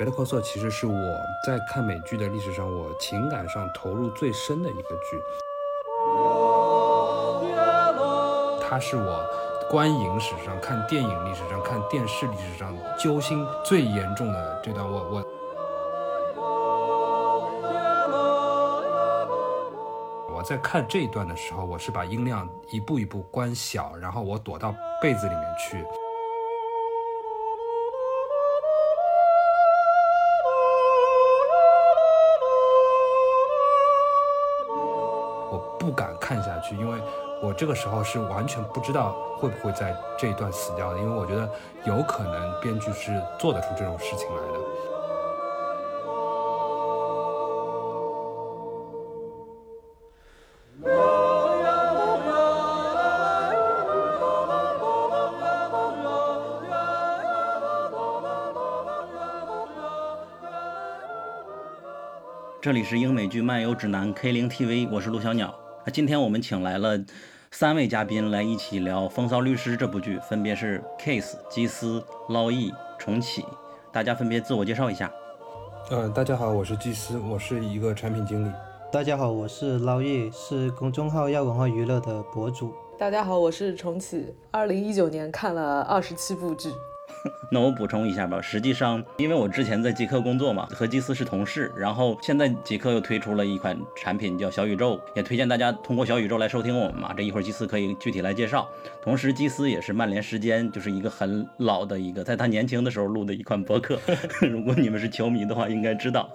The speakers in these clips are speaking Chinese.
Better Call Saul 其实是我在看美剧的历史上，我情感上投入最深的一个剧。它是我观影史上、看电影历史上、看电视历史上揪心最严重的这段。我我我在看这一段的时候，我是把音量一步一步关小，然后我躲到被子里面去。去，因为。我这个时候是完全不知道会不会在这一段死掉的，因为我觉得有可能编剧是做得出这种事情来的。这里是英美剧漫游指南 K 零 TV，我是陆小鸟。那今天我们请来了三位嘉宾来一起聊《风骚律师》这部剧，分别是 Case、基斯、捞易、重启，大家分别自我介绍一下。嗯，大家好，我是基斯，我是一个产品经理。大家好，我是捞易，是公众号亚文化娱乐的博主。大家好，我是重启，二零一九年看了二十七部剧。那我补充一下吧，实际上，因为我之前在极客工作嘛，和基斯是同事，然后现在极客又推出了一款产品叫小宇宙，也推荐大家通过小宇宙来收听我们嘛。这一会儿基斯可以具体来介绍。同时，基斯也是曼联时间，就是一个很老的一个，在他年轻的时候录的一款博客。如果你们是球迷的话，应该知道。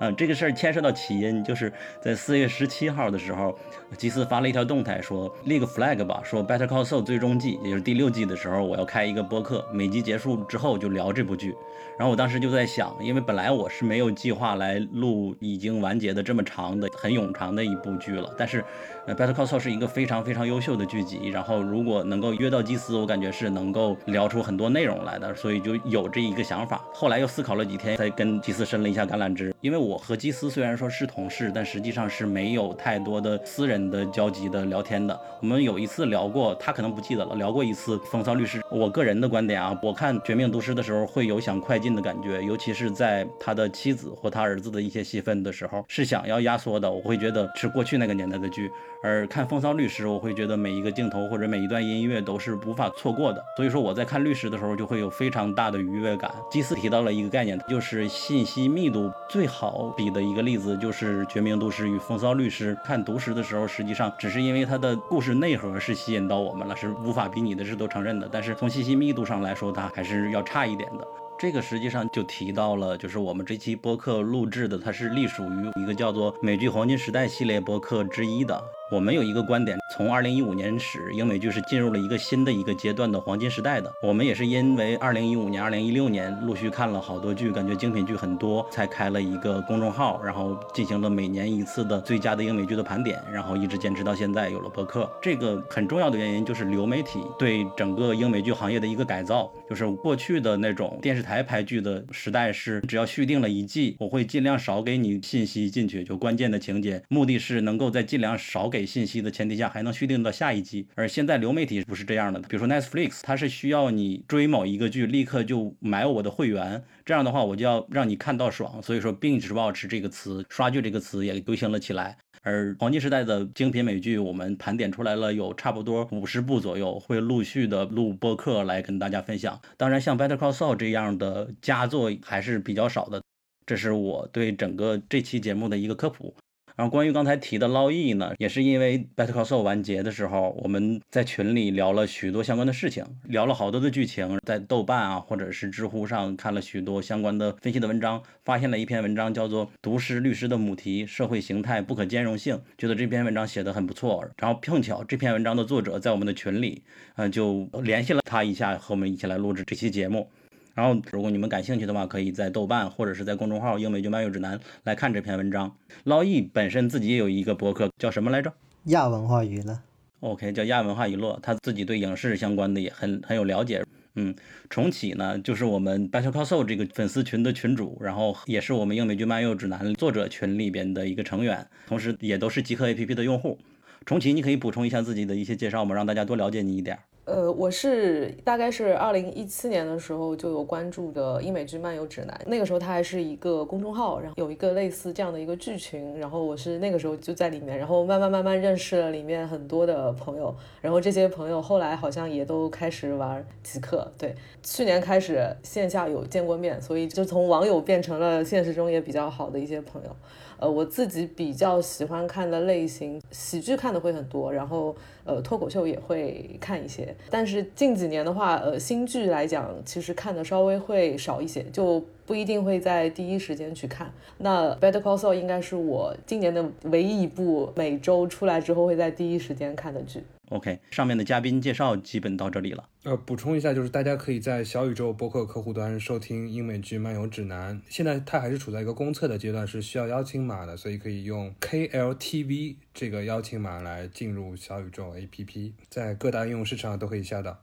啊，这个事儿牵涉到起因，就是在四月十七号的时候，基斯发了一条动态，说立个 flag 吧，说 Better Call Saul 最终季，也就是第六季的时候，我要开一个播客，每集结束之后就聊这部剧。然后我当时就在想，因为本来我是没有计划来录已经完结的这么长的、很冗长的一部剧了，但是。呃，Better Call Saul 是一个非常非常优秀的剧集，然后如果能够约到基斯，我感觉是能够聊出很多内容来的，所以就有这一个想法。后来又思考了几天，才跟基斯伸了一下橄榄枝。因为我和基斯虽然说是同事，但实际上是没有太多的私人的交集的聊天的。我们有一次聊过，他可能不记得了，聊过一次《风骚律师》。我个人的观点啊，我看《绝命毒师》的时候会有想快进的感觉，尤其是在他的妻子或他儿子的一些戏份的时候，是想要压缩的。我会觉得是过去那个年代的剧。而看《风骚律师》，我会觉得每一个镜头或者每一段音乐都是无法错过的。所以说我在看律师的时候就会有非常大的愉悦感。基斯提到了一个概念，就是信息密度最好比的一个例子就是《绝命毒师》与《风骚律师》。看《毒师》的时候，实际上只是因为它的故事内核是吸引到我们了，是无法比拟的，是都承认的。但是从信息密度上来说，它还是要差一点的。这个实际上就提到了，就是我们这期播客录制的，它是隶属于一个叫做《美剧黄金时代》系列播客之一的。我们有一个观点，从二零一五年始，英美剧是进入了一个新的一个阶段的黄金时代的。我们也是因为二零一五年、二零一六年陆续看了好多剧，感觉精品剧很多，才开了一个公众号，然后进行了每年一次的最佳的英美剧的盘点，然后一直坚持到现在有了播客。这个很重要的原因就是流媒体对整个英美剧行业的一个改造，就是过去的那种电视台拍剧的时代是，只要续订了一季，我会尽量少给你信息进去，就关键的情节，目的是能够在尽量少。给信息的前提下，还能续订到下一集。而现在流媒体不是这样的，比如说 Netflix，它是需要你追某一个剧，立刻就买我的会员，这样的话我就要让你看到爽。所以说，binge watch 这个词，刷剧这个词也流行了起来。而黄金时代的精品美剧，我们盘点出来了有差不多五十部左右，会陆续的录播客来跟大家分享。当然，像 Better Call Saul 这样的佳作还是比较少的。这是我对整个这期节目的一个科普。然后关于刚才提的捞易呢，也是因为 Better Call Saul 完结的时候，我们在群里聊了许多相关的事情，聊了好多的剧情，在豆瓣啊或者是知乎上看了许多相关的分析的文章，发现了一篇文章叫做《毒师律师的母题：社会形态不可兼容性》，觉得这篇文章写的很不错。然后碰巧这篇文章的作者在我们的群里，嗯，就联系了他一下，和我们一起来录制这期节目。然后，如果你们感兴趣的话，可以在豆瓣或者是在公众号“英美剧漫游指南”来看这篇文章。捞易本身自己也有一个博客，叫什么来着？亚文化娱乐。OK，叫亚文化娱乐。他自己对影视相关的也很很有了解。嗯，重启呢，就是我们 Better Call Saul 这个粉丝群的群主，然后也是我们英美剧漫游指南作者群里边的一个成员，同时也都是极客 APP 的用户。重启，你可以补充一下自己的一些介绍吗？让大家多了解你一点。呃，我是大概是二零一七年的时候就有关注的英美剧漫游指南，那个时候它还是一个公众号，然后有一个类似这样的一个剧群，然后我是那个时候就在里面，然后慢慢慢慢认识了里面很多的朋友，然后这些朋友后来好像也都开始玩极客，对，去年开始线下有见过面，所以就从网友变成了现实中也比较好的一些朋友。呃，我自己比较喜欢看的类型，喜剧看的会很多，然后呃，脱口秀也会看一些。但是近几年的话，呃，新剧来讲，其实看的稍微会少一些，就不一定会在第一时间去看。那《Better Call Saul》应该是我今年的唯一一部每周出来之后会在第一时间看的剧。OK，上面的嘉宾介绍基本到这里了。呃，补充一下，就是大家可以在小宇宙播客客户端收听英美剧漫游指南。现在它还是处在一个公测的阶段，是需要邀请码的，所以可以用 KLTV 这个邀请码来进入小宇宙 APP，在各大应用市场都可以下到。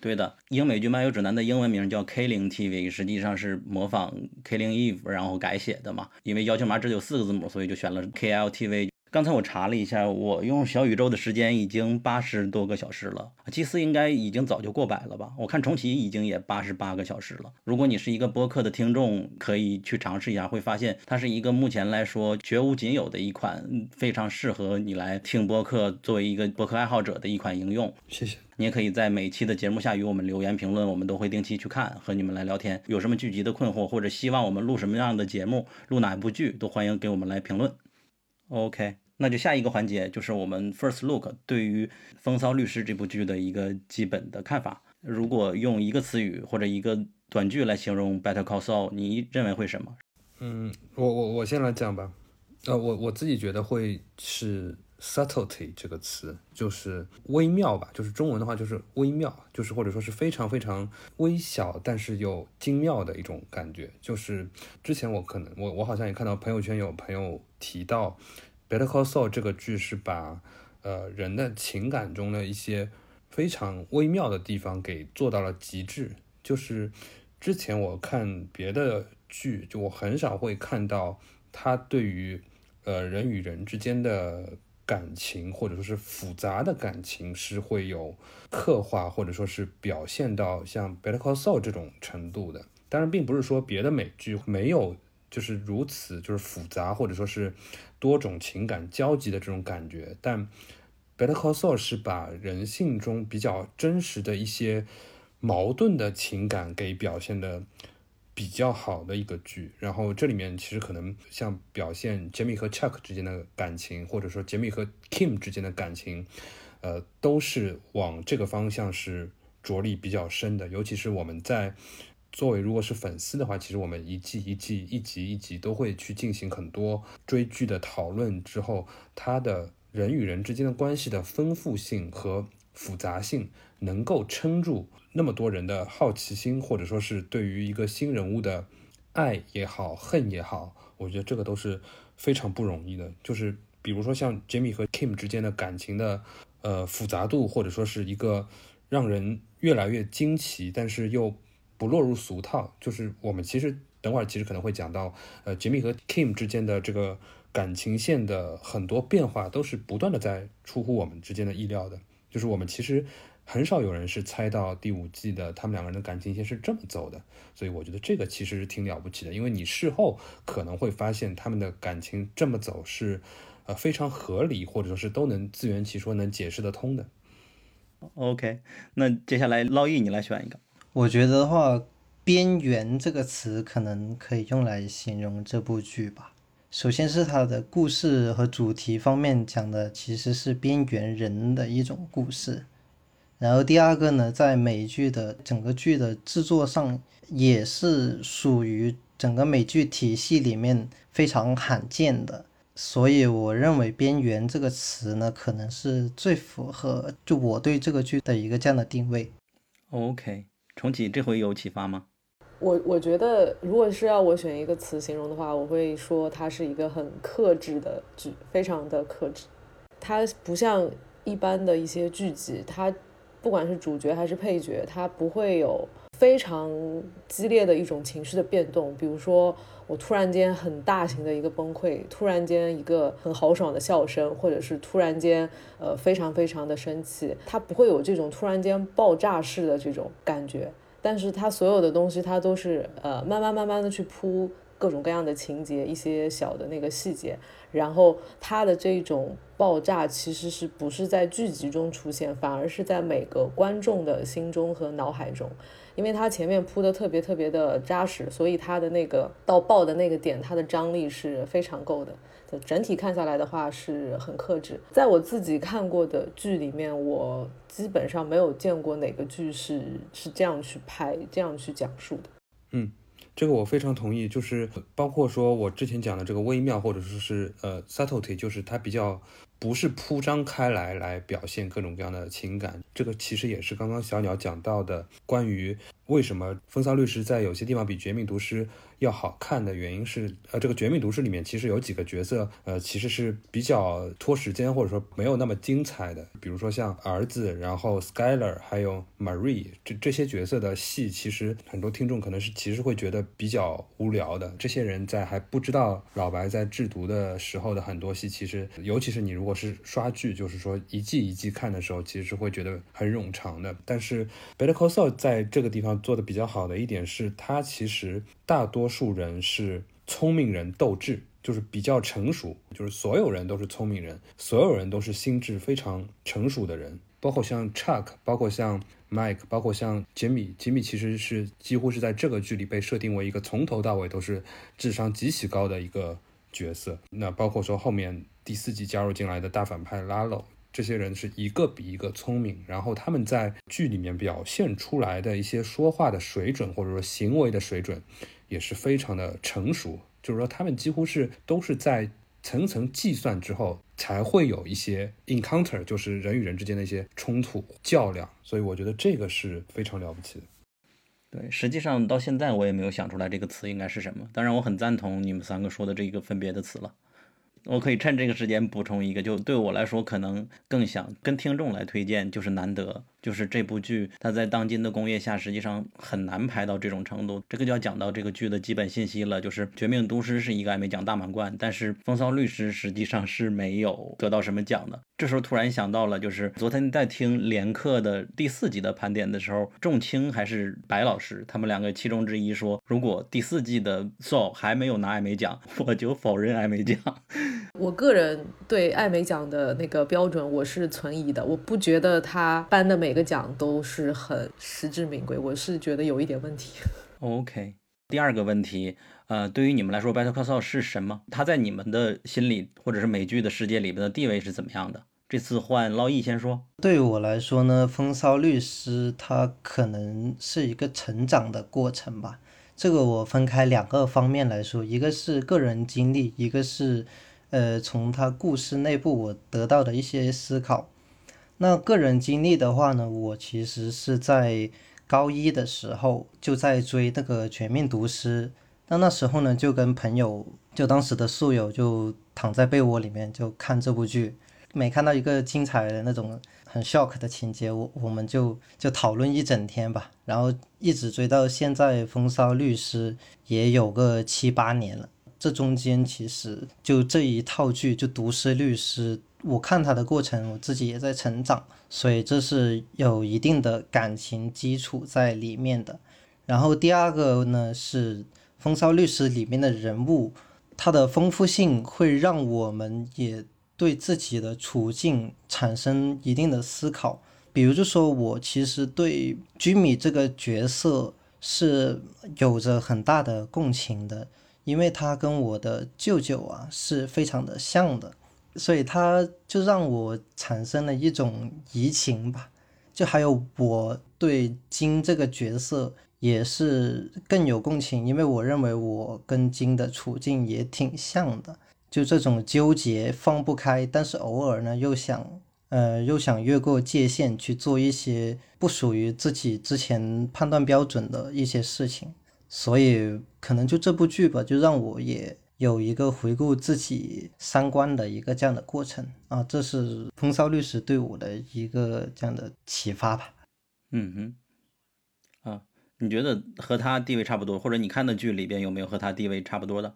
对的，英美剧漫游指南的英文名叫 K 零 TV，实际上是模仿 K 零 Eve 然后改写的嘛。因为邀请码只有四个字母，所以就选了 KLTV。刚才我查了一下，我用小宇宙的时间已经八十多个小时了。祭司应该已经早就过百了吧？我看重启已经也八十八个小时了。如果你是一个播客的听众，可以去尝试一下，会发现它是一个目前来说绝无仅有的一款非常适合你来听播客，作为一个播客爱好者的一款应用。谢谢。你也可以在每期的节目下与我们留言评论，我们都会定期去看，和你们来聊天。有什么剧集的困惑，或者希望我们录什么样的节目，录哪部剧，都欢迎给我们来评论。OK。那就下一个环节就是我们 first look 对于《风骚律师》这部剧的一个基本的看法。如果用一个词语或者一个短句来形容《Better Call Saul》，你认为会什么？嗯，我我我先来讲吧。呃，我我自己觉得会是 subtlety 这个词，就是微妙吧，就是中文的话就是微妙，就是或者说是非常非常微小，但是又精妙的一种感觉。就是之前我可能我我好像也看到朋友圈有朋友提到。《Better Call Saul》这个剧是把呃人的情感中的一些非常微妙的地方给做到了极致。就是之前我看别的剧，就我很少会看到他对于呃人与人之间的感情，或者说是复杂的感情，是会有刻画，或者说是表现到像《Better Call Saul》这种程度的。当然，并不是说别的美剧没有就是如此就是复杂，或者说是。多种情感交集的这种感觉，但《Better Call Saul》是把人性中比较真实的一些矛盾的情感给表现的比较好的一个剧。然后这里面其实可能像表现杰米和 Chuck 之间的感情，或者说杰米和 Kim 之间的感情，呃，都是往这个方向是着力比较深的。尤其是我们在。作为如果是粉丝的话，其实我们一季一季、一集一集都会去进行很多追剧的讨论。之后，他的人与人之间的关系的丰富性和复杂性，能够撑住那么多人的好奇心，或者说是对于一个新人物的爱也好、恨也好，我觉得这个都是非常不容易的。就是比如说像 Jimmy 和 Kim 之间的感情的呃复杂度，或者说是一个让人越来越惊奇，但是又不落入俗套，就是我们其实等会儿其实可能会讲到，呃，杰米和 Kim 之间的这个感情线的很多变化都是不断的在出乎我们之间的意料的，就是我们其实很少有人是猜到第五季的他们两个人的感情线是这么走的，所以我觉得这个其实挺了不起的，因为你事后可能会发现他们的感情这么走是呃非常合理，或者说是都能自圆其说，能解释得通的。OK，那接下来捞易你来选一个。我觉得的话，“边缘”这个词可能可以用来形容这部剧吧。首先是它的故事和主题方面讲的其实是边缘人的一种故事，然后第二个呢，在美剧的整个剧的制作上也是属于整个美剧体系里面非常罕见的，所以我认为“边缘”这个词呢，可能是最符合就我对这个剧的一个这样的定位。OK。重启这回有启发吗？我我觉得，如果是要我选一个词形容的话，我会说它是一个很克制的剧，非常的克制。它不像一般的一些剧集，它不管是主角还是配角，它不会有非常激烈的一种情绪的变动，比如说我突然间很大型的一个崩溃，突然间一个很豪爽的笑声，或者是突然间呃非常非常的生气，它不会有这种突然间爆炸式的这种感觉，但是它所有的东西它都是呃慢慢慢慢的去铺各种各样的情节，一些小的那个细节。然后它的这种爆炸其实是不是在剧集中出现，反而是在每个观众的心中和脑海中，因为它前面铺的特别特别的扎实，所以它的那个到爆的那个点，它的张力是非常够的。整体看下来的话是很克制。在我自己看过的剧里面，我基本上没有见过哪个剧是是这样去拍、这样去讲述的。嗯。这个我非常同意，就是包括说我之前讲的这个微妙，或者说是呃 subtlety，就是它比较不是铺张开来来表现各种各样的情感。这个其实也是刚刚小鸟讲到的关于为什么《风骚律师》在有些地方比《绝命毒师》。要好看的原因是，呃，这个《绝命毒师》里面其实有几个角色，呃，其实是比较拖时间，或者说没有那么精彩的。比如说像儿子，然后 Skyler，还有 Marie 这这些角色的戏，其实很多听众可能是其实会觉得比较无聊的。这些人在还不知道老白在制毒的时候的很多戏，其实尤其是你如果是刷剧，就是说一季一季看的时候，其实是会觉得很冗长的。但是 Better Call Saul 在这个地方做的比较好的一点是，它其实。大多数人是聪明人斗智，就是比较成熟，就是所有人都是聪明人，所有人都是心智非常成熟的人，包括像 Chuck，包括像 Mike，包括像杰米。杰米其实是几乎是在这个剧里被设定为一个从头到尾都是智商极其高的一个角色。那包括说后面第四季加入进来的大反派 Lalo，这些人是一个比一个聪明，然后他们在剧里面表现出来的一些说话的水准，或者说行为的水准。也是非常的成熟，就是说他们几乎是都是在层层计算之后才会有一些 encounter，就是人与人之间的一些冲突较量，所以我觉得这个是非常了不起的。对，实际上到现在我也没有想出来这个词应该是什么，当然我很赞同你们三个说的这个分别的词了。我可以趁这个时间补充一个，就对我来说可能更想跟听众来推荐，就是难得。就是这部剧，它在当今的工业下，实际上很难拍到这种程度。这个就要讲到这个剧的基本信息了，就是《绝命毒师》是一个艾美奖大满贯，但是《风骚律师》实际上是没有得到什么奖的。这时候突然想到了，就是昨天在听连克的第四集的盘点的时候，仲青还是白老师，他们两个其中之一说，如果第四季的 Soul 还没有拿艾美奖，我就否认艾美奖。我个人对艾美奖的那个标准我是存疑的，我不觉得他颁的美个奖都是很实至名归，我是觉得有一点问题。OK，第二个问题，呃，对于你们来说，Better Call Saul 是什么？他在你们的心里，或者是美剧的世界里边的地位是怎么样的？这次换捞易先说。对于我来说呢，风骚律师他可能是一个成长的过程吧。这个我分开两个方面来说，一个是个人经历，一个是。呃，从他故事内部我得到的一些思考。那个人经历的话呢，我其实是在高一的时候就在追那个《全面毒师》，那那时候呢就跟朋友，就当时的宿友就躺在被窝里面就看这部剧，每看到一个精彩的那种很 shock 的情节，我我们就就讨论一整天吧，然后一直追到现在，《风骚律师》也有个七八年了。这中间其实就这一套剧，就《毒师律师》，我看他的过程，我自己也在成长，所以这是有一定的感情基础在里面的。然后第二个呢是《风骚律师》里面的人物，他的丰富性会让我们也对自己的处境产生一定的思考。比如就说我其实对居米这个角色是有着很大的共情的。因为他跟我的舅舅啊是非常的像的，所以他就让我产生了一种移情吧。就还有我对金这个角色也是更有共情，因为我认为我跟金的处境也挺像的。就这种纠结放不开，但是偶尔呢又想，呃，又想越过界限去做一些不属于自己之前判断标准的一些事情。所以可能就这部剧吧，就让我也有一个回顾自己三观的一个这样的过程啊，这是《风骚律师》对我的一个这样的启发吧。嗯哼，啊，你觉得和他地位差不多，或者你看的剧里边有没有和他地位差不多的？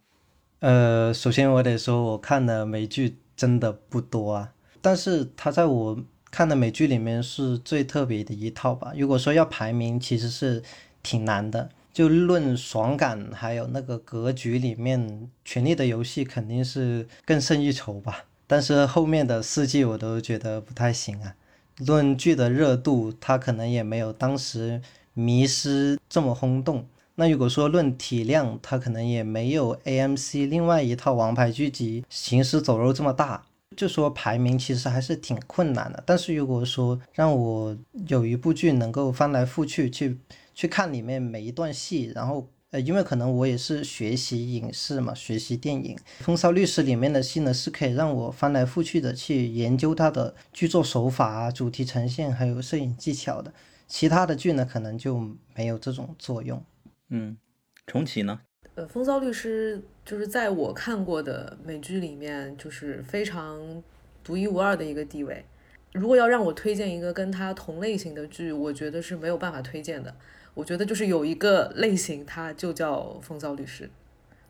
呃，首先我得说，我看的美剧真的不多啊，但是他在我看的美剧里面是最特别的一套吧。如果说要排名，其实是挺难的。就论爽感，还有那个格局里面，《权力的游戏》肯定是更胜一筹吧。但是后面的四季我都觉得不太行啊。论剧的热度，它可能也没有当时。迷失这么轰动，那如果说论体量，它可能也没有 AMC 另外一套王牌剧集《行尸走肉》这么大，就说排名其实还是挺困难的。但是如果说让我有一部剧能够翻来覆去去去看里面每一段戏，然后呃，因为可能我也是学习影视嘛，学习电影，《风骚律师》里面的戏呢是可以让我翻来覆去的去研究它的剧作手法啊、主题呈现还有摄影技巧的。其他的剧呢，可能就没有这种作用。嗯，重启呢？呃，《风骚律师》就是在我看过的美剧里面，就是非常独一无二的一个地位。如果要让我推荐一个跟它同类型的剧，我觉得是没有办法推荐的。我觉得就是有一个类型，它就叫《风骚律师》，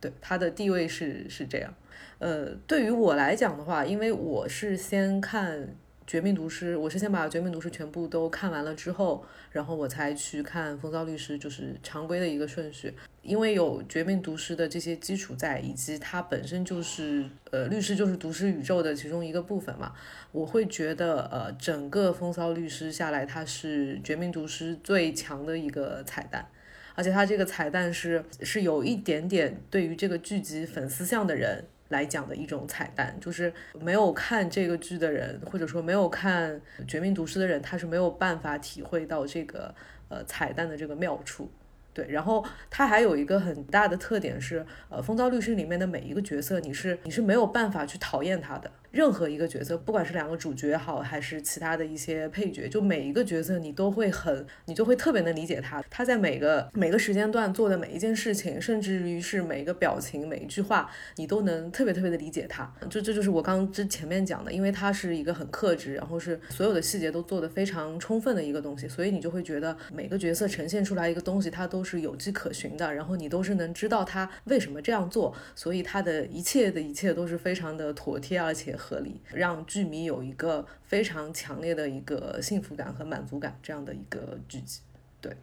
对它的地位是是这样。呃，对于我来讲的话，因为我是先看。《绝命毒师》，我是先把《绝命毒师》全部都看完了之后，然后我才去看《风骚律师》，就是常规的一个顺序。因为有《绝命毒师》的这些基础在，以及它本身就是呃律师就是毒师宇宙的其中一个部分嘛，我会觉得呃整个《风骚律师》下来，它是《绝命毒师》最强的一个彩蛋，而且它这个彩蛋是是有一点点对于这个剧集粉丝向的人。来讲的一种彩蛋，就是没有看这个剧的人，或者说没有看《绝命毒师》的人，他是没有办法体会到这个呃彩蛋的这个妙处。对，然后它还有一个很大的特点是，呃，《风骚律师》里面的每一个角色，你是你是没有办法去讨厌他的。任何一个角色，不管是两个主角好，还是其他的一些配角，就每一个角色你都会很，你就会特别能理解他。他在每个每个时间段做的每一件事情，甚至于是每一个表情、每一句话，你都能特别特别的理解他。就这就是我刚之前面讲的，因为他是一个很克制，然后是所有的细节都做得非常充分的一个东西，所以你就会觉得每个角色呈现出来一个东西，它都是有迹可循的，然后你都是能知道他为什么这样做，所以他的一切的一切都是非常的妥帖而且。合理，让剧迷有一个非常强烈的一个幸福感和满足感，这样的一个剧集。对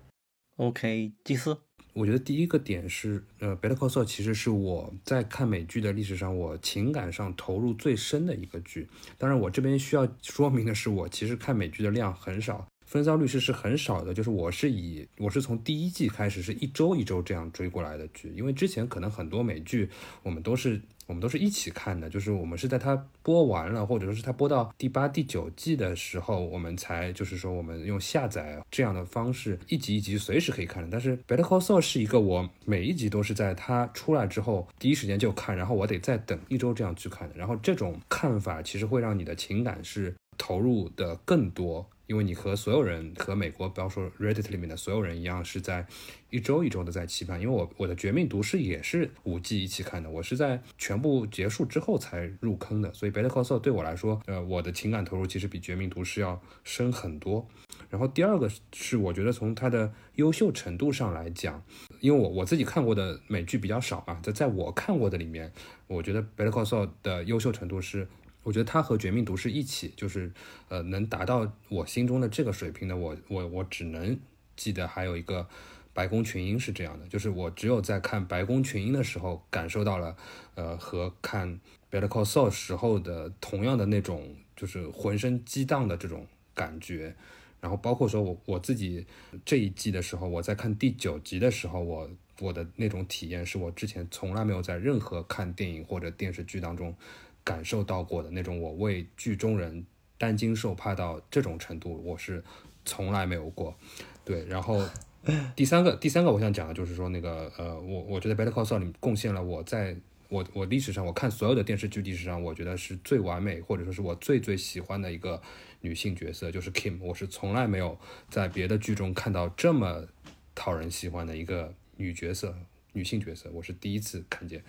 ，OK，第四，我觉得第一个点是，呃，《Better Call Saul》其实是我在看美剧的历史上，我情感上投入最深的一个剧。当然，我这边需要说明的是，我其实看美剧的量很少。分骚律师是很少的，就是我是以我是从第一季开始是一周一周这样追过来的剧，因为之前可能很多美剧我们都是我们都是一起看的，就是我们是在它播完了，或者说是它播到第八、第九季的时候，我们才就是说我们用下载这样的方式一集一集随时可以看的。但是 Better Call Saul 是一个我每一集都是在它出来之后第一时间就看，然后我得再等一周这样去看的。然后这种看法其实会让你的情感是投入的更多。因为你和所有人和美国，不要说 Reddit 里面的所有人一样，是在一周一周的在期盼。因为我我的《绝命毒师》也是五季一起看的，我是在全部结束之后才入坑的。所以《Better Call Saul》对我来说，呃，我的情感投入其实比《绝命毒师》要深很多。然后第二个是，我觉得从它的优秀程度上来讲，因为我我自己看过的美剧比较少嘛，在在我看过的里面，我觉得《Better Call Saul》的优秀程度是。我觉得他和《绝命毒师》一起，就是呃，能达到我心中的这个水平的，我我我只能记得还有一个《白宫群英》是这样的，就是我只有在看《白宫群英》的时候，感受到了呃和看《Better Call Saul》时候的同样的那种，就是浑身激荡的这种感觉。然后包括说我我自己这一季的时候，我在看第九集的时候，我我的那种体验是我之前从来没有在任何看电影或者电视剧当中。感受到过的那种，我为剧中人担惊受怕到这种程度，我是从来没有过。对，然后 第三个，第三个我想讲的就是说，那个呃，我我觉得《Better Call Saul》里贡献了我在我我历史上我看所有的电视剧历史上，我觉得是最完美或者说是我最最喜欢的一个女性角色，就是 Kim。我是从来没有在别的剧中看到这么讨人喜欢的一个女角色，女性角色，我是第一次看见。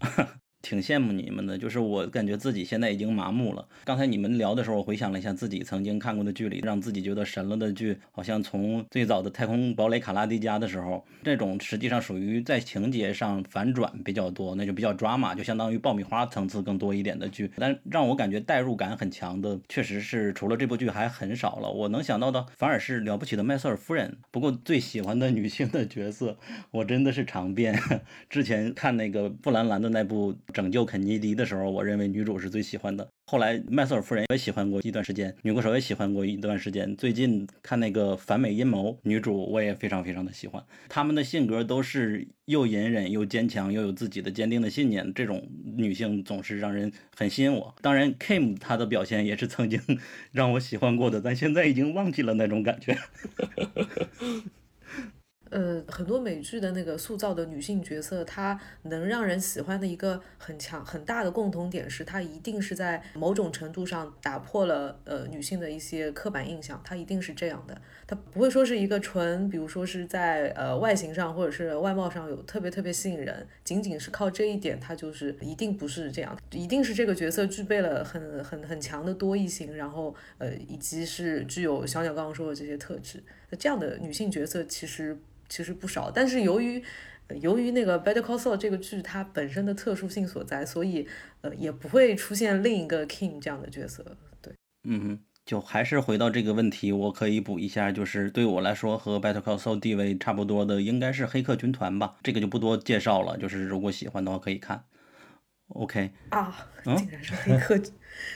挺羡慕你们的，就是我感觉自己现在已经麻木了。刚才你们聊的时候，我回想了一下自己曾经看过的剧里，让自己觉得神了的剧，好像从最早的《太空堡垒卡拉迪加》的时候，这种实际上属于在情节上反转比较多，那就比较抓马，就相当于爆米花层次更多一点的剧。但让我感觉代入感很强的，确实是除了这部剧还很少了。我能想到的反而是了不起的麦瑟尔夫人。不过最喜欢的女性的角色，我真的是尝遍。之前看那个布兰兰的那部。拯救肯尼迪的时候，我认为女主是最喜欢的。后来麦瑟尔夫人也喜欢过一段时间，女歌手也喜欢过一段时间。最近看那个反美阴谋，女主我也非常非常的喜欢。她们的性格都是又隐忍又坚强，又有自己的坚定的信念。这种女性总是让人很吸引我。当然，Kim 她的表现也是曾经 让我喜欢过的，但现在已经忘记了那种感觉。呃，很多美剧的那个塑造的女性角色，她能让人喜欢的一个很强很大的共同点是，她一定是在某种程度上打破了呃女性的一些刻板印象，她一定是这样的，她不会说是一个纯，比如说是在呃外形上或者是外貌上有特别特别吸引人，仅仅是靠这一点，她就是一定不是这样，一定是这个角色具备了很很很强的多异性，然后呃以及是具有小鸟刚刚说的这些特质，这样的女性角色其实。其实不少，但是由于由于那个《Better Call Saul》这个剧它本身的特殊性所在，所以呃也不会出现另一个 King 这样的角色。对，嗯哼，就还是回到这个问题，我可以补一下，就是对我来说和《Better Call Saul》地位差不多的，应该是《黑客军团》吧。这个就不多介绍了，就是如果喜欢的话可以看。OK 啊，竟然是黑客，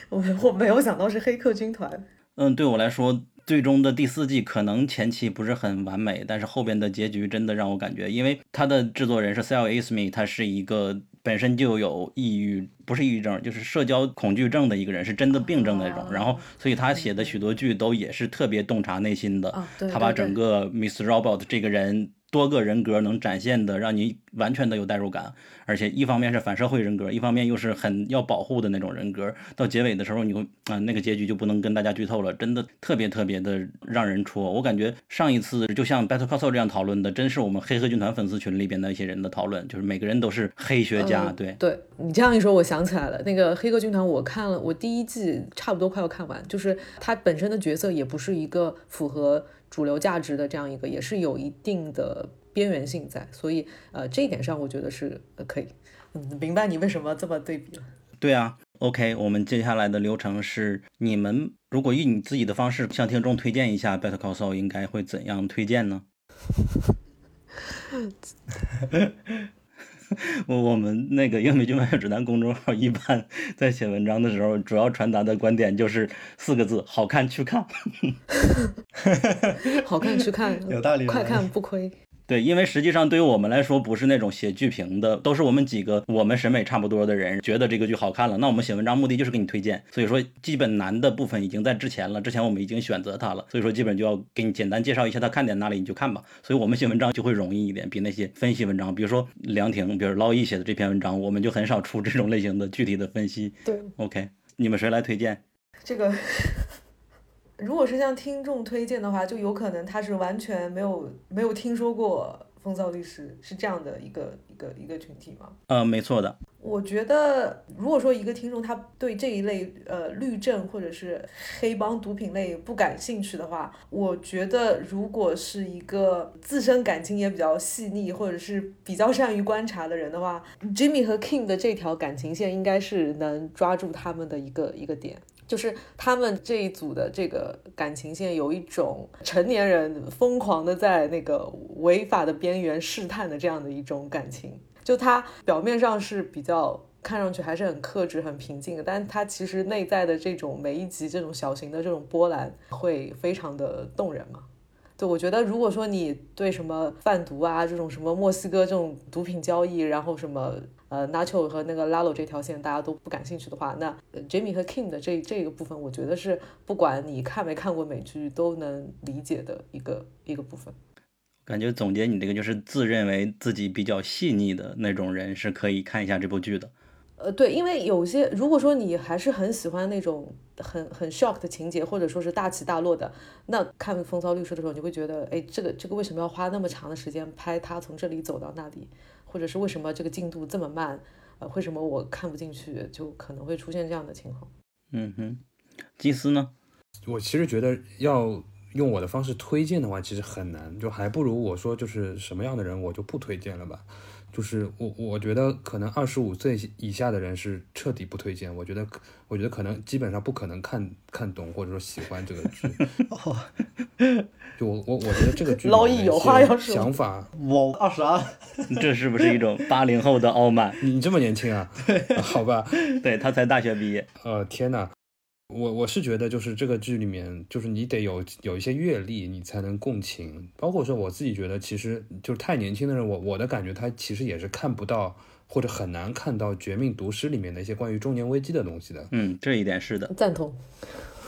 我我没有想到是《黑客军团》。嗯，对我来说。最终的第四季可能前期不是很完美，但是后边的结局真的让我感觉，因为他的制作人是 Sal Ismi，他是一个本身就有抑郁，不是抑郁症，就是社交恐惧症的一个人，是真的病症那种。然后，所以他写的许多剧都也是特别洞察内心的。他把整个 Miss Robot 这个人。多个人格能展现的，让你完全的有代入感，而且一方面是反社会人格，一方面又是很要保护的那种人格。到结尾的时候，你会啊，那个结局就不能跟大家剧透了，真的特别特别的让人戳。我感觉上一次就像 Battle Castle 这样讨论的，真是我们黑客军团粉丝群里边的一些人的讨论，就是每个人都是黑学家。对，对你这样一说，我想起来了，那个黑客军团我看了，我第一季差不多快要看完，就是他本身的角色也不是一个符合。主流价值的这样一个也是有一定的边缘性在，所以呃这一点上我觉得是可以，嗯，明白你为什么这么对比了。对啊，OK，我们接下来的流程是，你们如果以你自己的方式向听众推荐一下《Better Call Saul》，应该会怎样推荐呢？我我们那个英美剧漫游指南公众号一般在写文章的时候，主要传达的观点就是四个字：好看去看。好看去看，有道理，快看不亏。对，因为实际上对于我们来说，不是那种写剧评的，都是我们几个我们审美差不多的人觉得这个剧好看了。那我们写文章目的就是给你推荐，所以说基本难的部分已经在之前了，之前我们已经选择它了，所以说基本就要给你简单介绍一下它看点哪里，你就看吧。所以我们写文章就会容易一点，比那些分析文章，比如说梁婷，比如捞易写的这篇文章，我们就很少出这种类型的具体的分析。对，OK，你们谁来推荐？这个。如果是向听众推荐的话，就有可能他是完全没有没有听说过风骚律师是这样的一个一个一个群体吗？呃，没错的。我觉得，如果说一个听众他对这一类呃律政或者是黑帮毒品类不感兴趣的话，我觉得如果是一个自身感情也比较细腻或者是比较善于观察的人的话，Jimmy 和 King 的这条感情线应该是能抓住他们的一个一个点。就是他们这一组的这个感情线，有一种成年人疯狂的在那个违法的边缘试探的这样的一种感情。就他表面上是比较看上去还是很克制、很平静的，但他其实内在的这种每一集这种小型的这种波澜，会非常的动人嘛。对，我觉得如果说你对什么贩毒啊，这种什么墨西哥这种毒品交易，然后什么呃 Nacho 和那个 Lalo 这条线大家都不感兴趣的话，那 Jamie 和 Kim 的这这个部分，我觉得是不管你看没看过美剧都能理解的一个一个部分。感觉总结你这个就是自认为自己比较细腻的那种人是可以看一下这部剧的。呃，对，因为有些如果说你还是很喜欢那种很很 shock 的情节，或者说是大起大落的，那看《风骚律师》的时候，你会觉得，哎，这个这个为什么要花那么长的时间拍他从这里走到那里？或者是为什么这个进度这么慢，呃，为什么我看不进去，就可能会出现这样的情况。嗯哼，祭司呢？我其实觉得要用我的方式推荐的话，其实很难，就还不如我说就是什么样的人我就不推荐了吧。就是我我觉得可能二十五岁以下的人是彻底不推荐。我觉得我觉得可能基本上不可能看看懂或者说喜欢这个剧。哦，就我我我觉得这个剧老易有话要说想法，我二十二，这是不是一种八零后的傲慢？你这么年轻啊？好吧，对他才大学毕业。呃，天呐，我我是觉得就是这个剧里面，就是你得有有一些阅历，你才能共情。包括说我自己觉得，其实就是太年轻的人，我我的感觉他其实也是看不到或者很难看到《绝命毒师》里面的一些关于中年危机的东西的。嗯，这一点是的。赞同。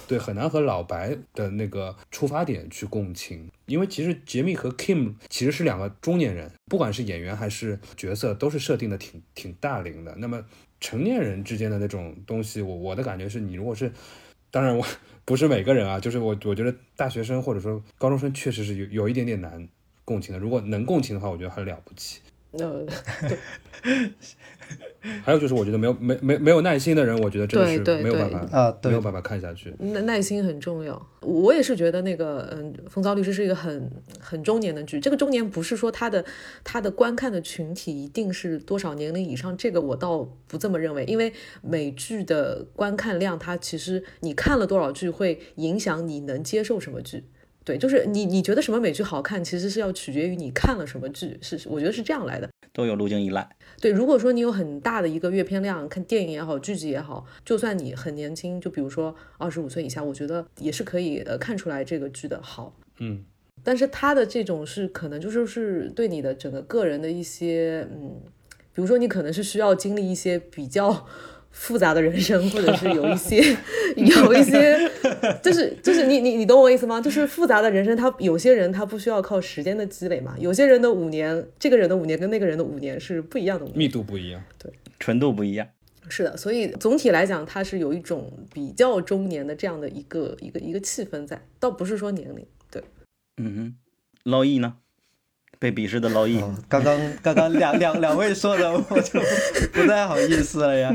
对，很难和老白的那个出发点去共情，因为其实杰米和 Kim 其实是两个中年人，不管是演员还是角色，都是设定的挺挺大龄的。那么成年人之间的那种东西，我我的感觉是你如果是，当然我 不是每个人啊，就是我我觉得大学生或者说高中生确实是有有一点点难共情的。如果能共情的话，我觉得很了不起。那，还有就是，我觉得没有没没没有耐心的人，我觉得真的是没有办法啊没有办法看下去。耐耐心很重要。我也是觉得那个，嗯，《风骚律师》是一个很很中年的剧。这个中年不是说他的他的观看的群体一定是多少年龄以上，这个我倒不这么认为。因为美剧的观看量，它其实你看了多少剧，会影响你能接受什么剧。对，就是你你觉得什么美剧好看，其实是要取决于你看了什么剧，是我觉得是这样来的。都有路径依赖。对，如果说你有很大的一个阅片量，看电影也好，剧集也好，就算你很年轻，就比如说二十五岁以下，我觉得也是可以呃看出来这个剧的好。嗯，但是他的这种是可能就是是对你的整个个人的一些嗯，比如说你可能是需要经历一些比较复杂的人生，或者是有一些 有一些，就是就是你你你懂我意思吗？就是复杂的人生，他有些人他不需要靠时间的积累嘛，有些人的五年，这个人的五年跟那个人的五年是不一样的五年。密度不一样。对纯度不一样。是的，所以总体来讲，它是有一种比较中年的这样的一个一个一个气氛在，倒不是说年龄。对，嗯哼，捞易呢？被鄙视的捞易。哦，刚刚刚刚两两两位说的，我就不太好意思了呀。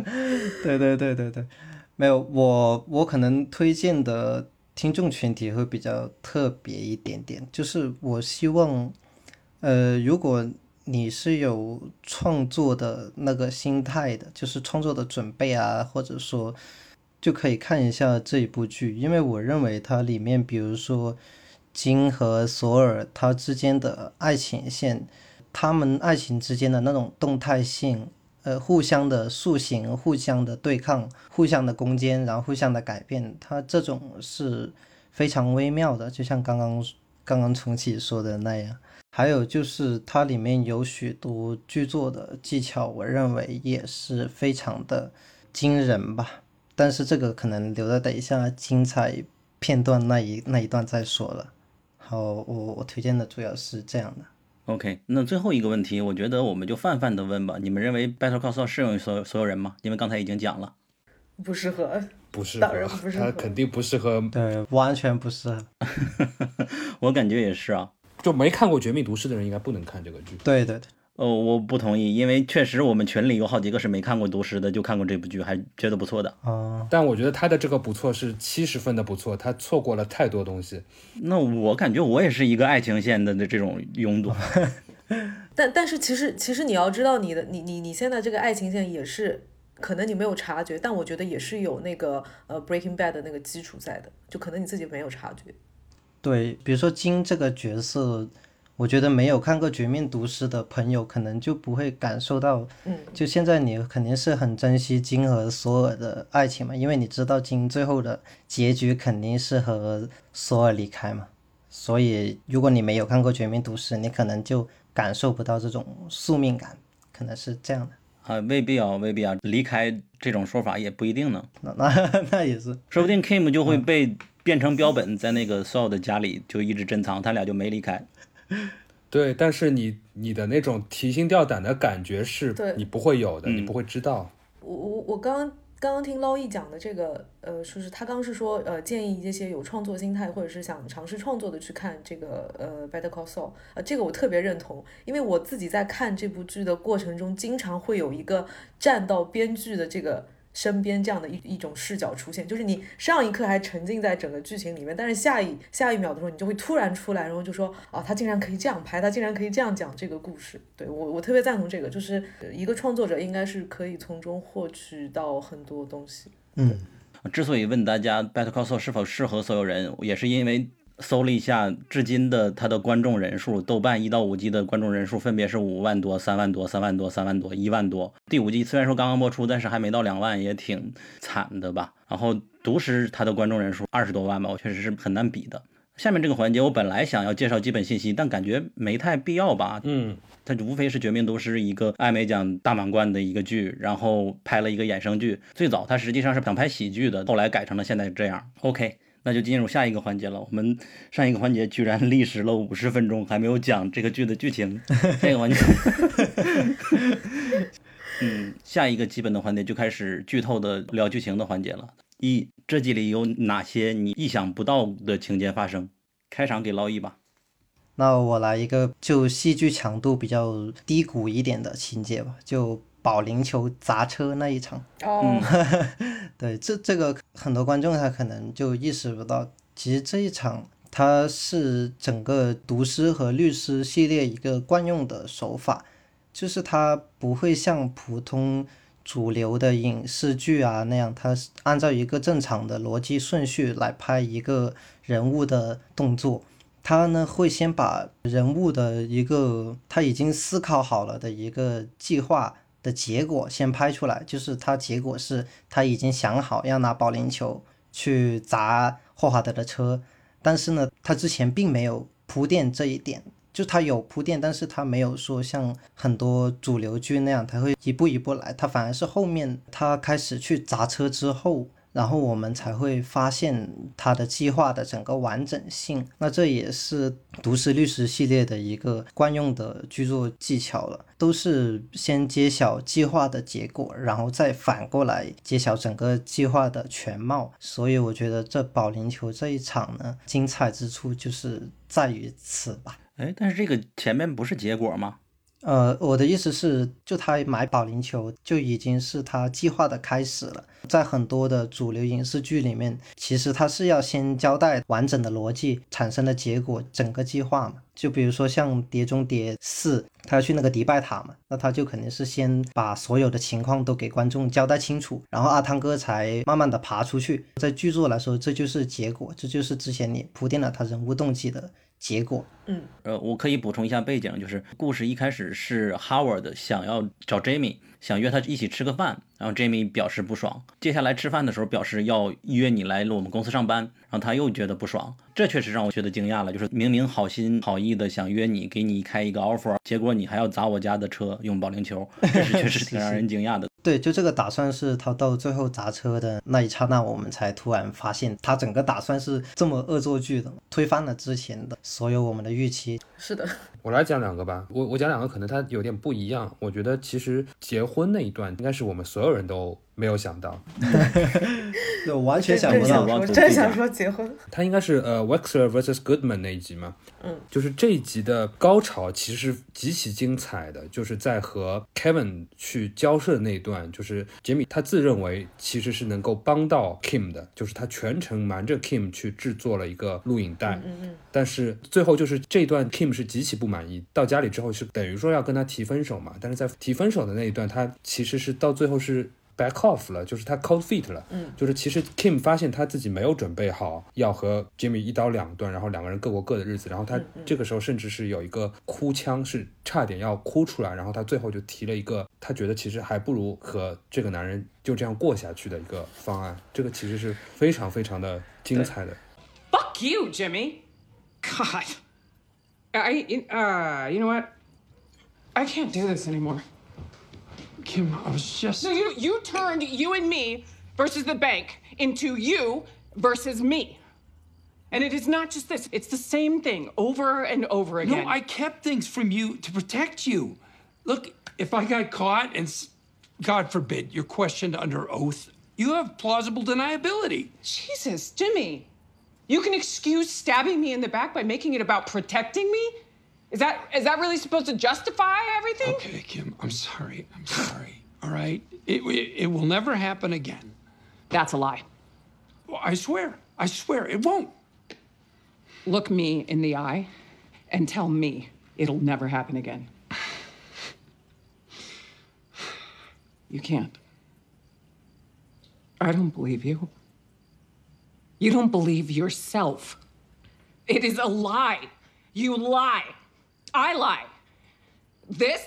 对对对对对，没有我我可能推荐的听众群体会比较特别一点点，就是我希望，呃，如果你是有创作的那个心态的，就是创作的准备啊，或者说就可以看一下这一部剧，因为我认为它里面，比如说金和索尔他之间的爱情线，他们爱情之间的那种动态性，呃，互相的塑形、互相的对抗、互相的攻坚，然后互相的改变，它这种是非常微妙的，就像刚刚刚刚重启说的那样。还有就是它里面有许多剧作的技巧，我认为也是非常的惊人吧。但是这个可能留到等一下精彩片段那一那一段再说了。好，我我推荐的主要是这样的。OK，那最后一个问题，我觉得我们就泛泛的问吧。你们认为 Better Call Saul 适用于所有所有人吗？因为刚才已经讲了。不适合。不适当然合，不适合他肯定不适合。对，完全不适合。我感觉也是啊。就没看过《绝命毒师》的人应该不能看这个剧。对对对，哦，我不同意，因为确实我们群里有好几个是没看过《毒师》的，就看过这部剧，还觉得不错的。啊、但我觉得他的这个不错是七十分的不错，他错过了太多东西。那我感觉我也是一个爱情线的这种拥堵。但但是其实其实你要知道，你的你你你现在这个爱情线也是，可能你没有察觉，但我觉得也是有那个呃 Breaking Bad 的那个基础在的，就可能你自己没有察觉。对，比如说金这个角色，我觉得没有看过《绝命毒师》的朋友，可能就不会感受到。嗯，就现在你肯定是很珍惜金和索尔的爱情嘛，因为你知道金最后的结局肯定是和索尔离开嘛，所以如果你没有看过《绝命毒师》，你可能就感受不到这种宿命感，可能是这样的。啊，未必啊，未必啊，离开这种说法也不一定呢。那那那也是，说不定 Kim 就会被变成标本，在那个 Saul 的家里就一直珍藏，他俩就没离开。对，但是你你的那种提心吊胆的感觉是对你不会有的，嗯你不会知道。我我我刚刚刚刚听捞一讲的这个，呃，就是他刚是说，呃，建议这些有创作心态或者是想尝试创作的去看这个，呃，《Better Call Saul》，呃，这个我特别认同，因为我自己在看这部剧的过程中，经常会有一个站到编剧的这个。身边这样的一一种视角出现，就是你上一刻还沉浸在整个剧情里面，但是下一下一秒的时候，你就会突然出来，然后就说啊，他竟然可以这样拍，他竟然可以这样讲这个故事。对我，我特别赞同这个，就是一个创作者应该是可以从中获取到很多东西。嗯，之所以问大家《Better Castle》是否适合所有人，也是因为。搜了一下，至今的它的观众人数，豆瓣一到五季的观众人数分别是五万多、三万多、三万多、三万多、一万多。第五季虽然说刚刚播出，但是还没到两万，也挺惨的吧。然后毒师它的观众人数二十多万吧，我确实是很难比的。下面这个环节，我本来想要介绍基本信息，但感觉没太必要吧。嗯，它无非是《绝命毒师》一个艾美奖大满贯的一个剧，然后拍了一个衍生剧。最早它实际上是想拍喜剧的，后来改成了现在这样。OK。那就进入下一个环节了。我们上一个环节居然历时了五十分钟，还没有讲这个剧的剧情。下一个环节，嗯，下一个基本的环节就开始剧透的聊剧情的环节了。一，这集里有哪些你意想不到的情节发生？开场给捞一把。那我来一个就戏剧强度比较低谷一点的情节吧，就。保龄球砸车那一场，哦，对，这这个很多观众他可能就意识不到，其实这一场它是整个毒师和律师系列一个惯用的手法，就是它不会像普通主流的影视剧啊那样，它是按照一个正常的逻辑顺序来拍一个人物的动作，他呢会先把人物的一个他已经思考好了的一个计划。的结果先拍出来，就是他结果是他已经想好要拿保龄球去砸霍华德的车，但是呢，他之前并没有铺垫这一点，就他有铺垫，但是他没有说像很多主流剧那样，他会一步一步来，他反而是后面他开始去砸车之后。然后我们才会发现他的计划的整个完整性。那这也是《毒师律师》系列的一个惯用的剧作技巧了，都是先揭晓计划的结果，然后再反过来揭晓整个计划的全貌。所以我觉得这保龄球这一场呢，精彩之处就是在于此吧。哎，但是这个前面不是结果吗？呃，我的意思是，就他买保龄球就已经是他计划的开始了。在很多的主流影视剧里面，其实他是要先交代完整的逻辑产生的结果，整个计划嘛。就比如说像《碟中谍四》，他要去那个迪拜塔嘛，那他就肯定是先把所有的情况都给观众交代清楚，然后阿汤哥才慢慢的爬出去。在剧作来说，这就是结果，这就是之前你铺垫了他人物动机的。结果，嗯，呃，我可以补充一下背景，就是故事一开始是 Howard 想要找 Jamie，想约他一起吃个饭，然后 Jamie 表示不爽，接下来吃饭的时候表示要约你来我们公司上班，然后他又觉得不爽，这确实让我觉得惊讶了，就是明明好心好意的想约你，给你开一个 offer，结果你还要砸我家的车用保龄球，这是确实挺让人惊讶的。对，就这个打算是他到最后砸车的那一刹那，我们才突然发现他整个打算是这么恶作剧的，推翻了之前的所有我们的预期。是的，我来讲两个吧，我我讲两个可能它有点不一样。我觉得其实结婚那一段应该是我们所有人都。没有想到，就完全想不到。真想说结婚。他应该是呃，Wexler vs Goodman 那一集嘛。嗯，就是这一集的高潮其实是极其精彩的，就是在和 Kevin 去交涉的那一段，就是杰米他自认为其实是能够帮到 Kim 的，就是他全程瞒着 Kim 去制作了一个录影带。嗯嗯。但是最后就是这段 Kim 是极其不满意，到家里之后是等于说要跟他提分手嘛。但是在提分手的那一段，他其实是到最后是。Back off 了，就是他 cold feet 了，嗯，就是其实 Kim 发现他自己没有准备好要和 Jimmy 一刀两断，然后两个人各过各的日子，然后他这个时候甚至是有一个哭腔，是差点要哭出来，然后他最后就提了一个他觉得其实还不如和这个男人就这样过下去的一个方案，这个其实是非常非常的精彩的。Fuck you, Jimmy. God, I, uh, you know what? I can't do this anymore. Kim, I was just. So you you turned you and me versus the bank into you versus me. And it is not just this, it's the same thing over and over again. No, I kept things from you to protect you. Look, if I got caught and, God forbid, you're questioned under oath, You have plausible deniability. Jesus, Jimmy. You can excuse stabbing me in the back by making it about protecting me? Is that is that really supposed to justify everything? Okay, Kim, I'm sorry. I'm sorry. All right? It, it, it will never happen again. That's a lie. Well, I swear. I swear it won't. Look me in the eye and tell me it'll never happen again. You can't. I don't believe you. You don't believe yourself. It is a lie. You lie. I lie. This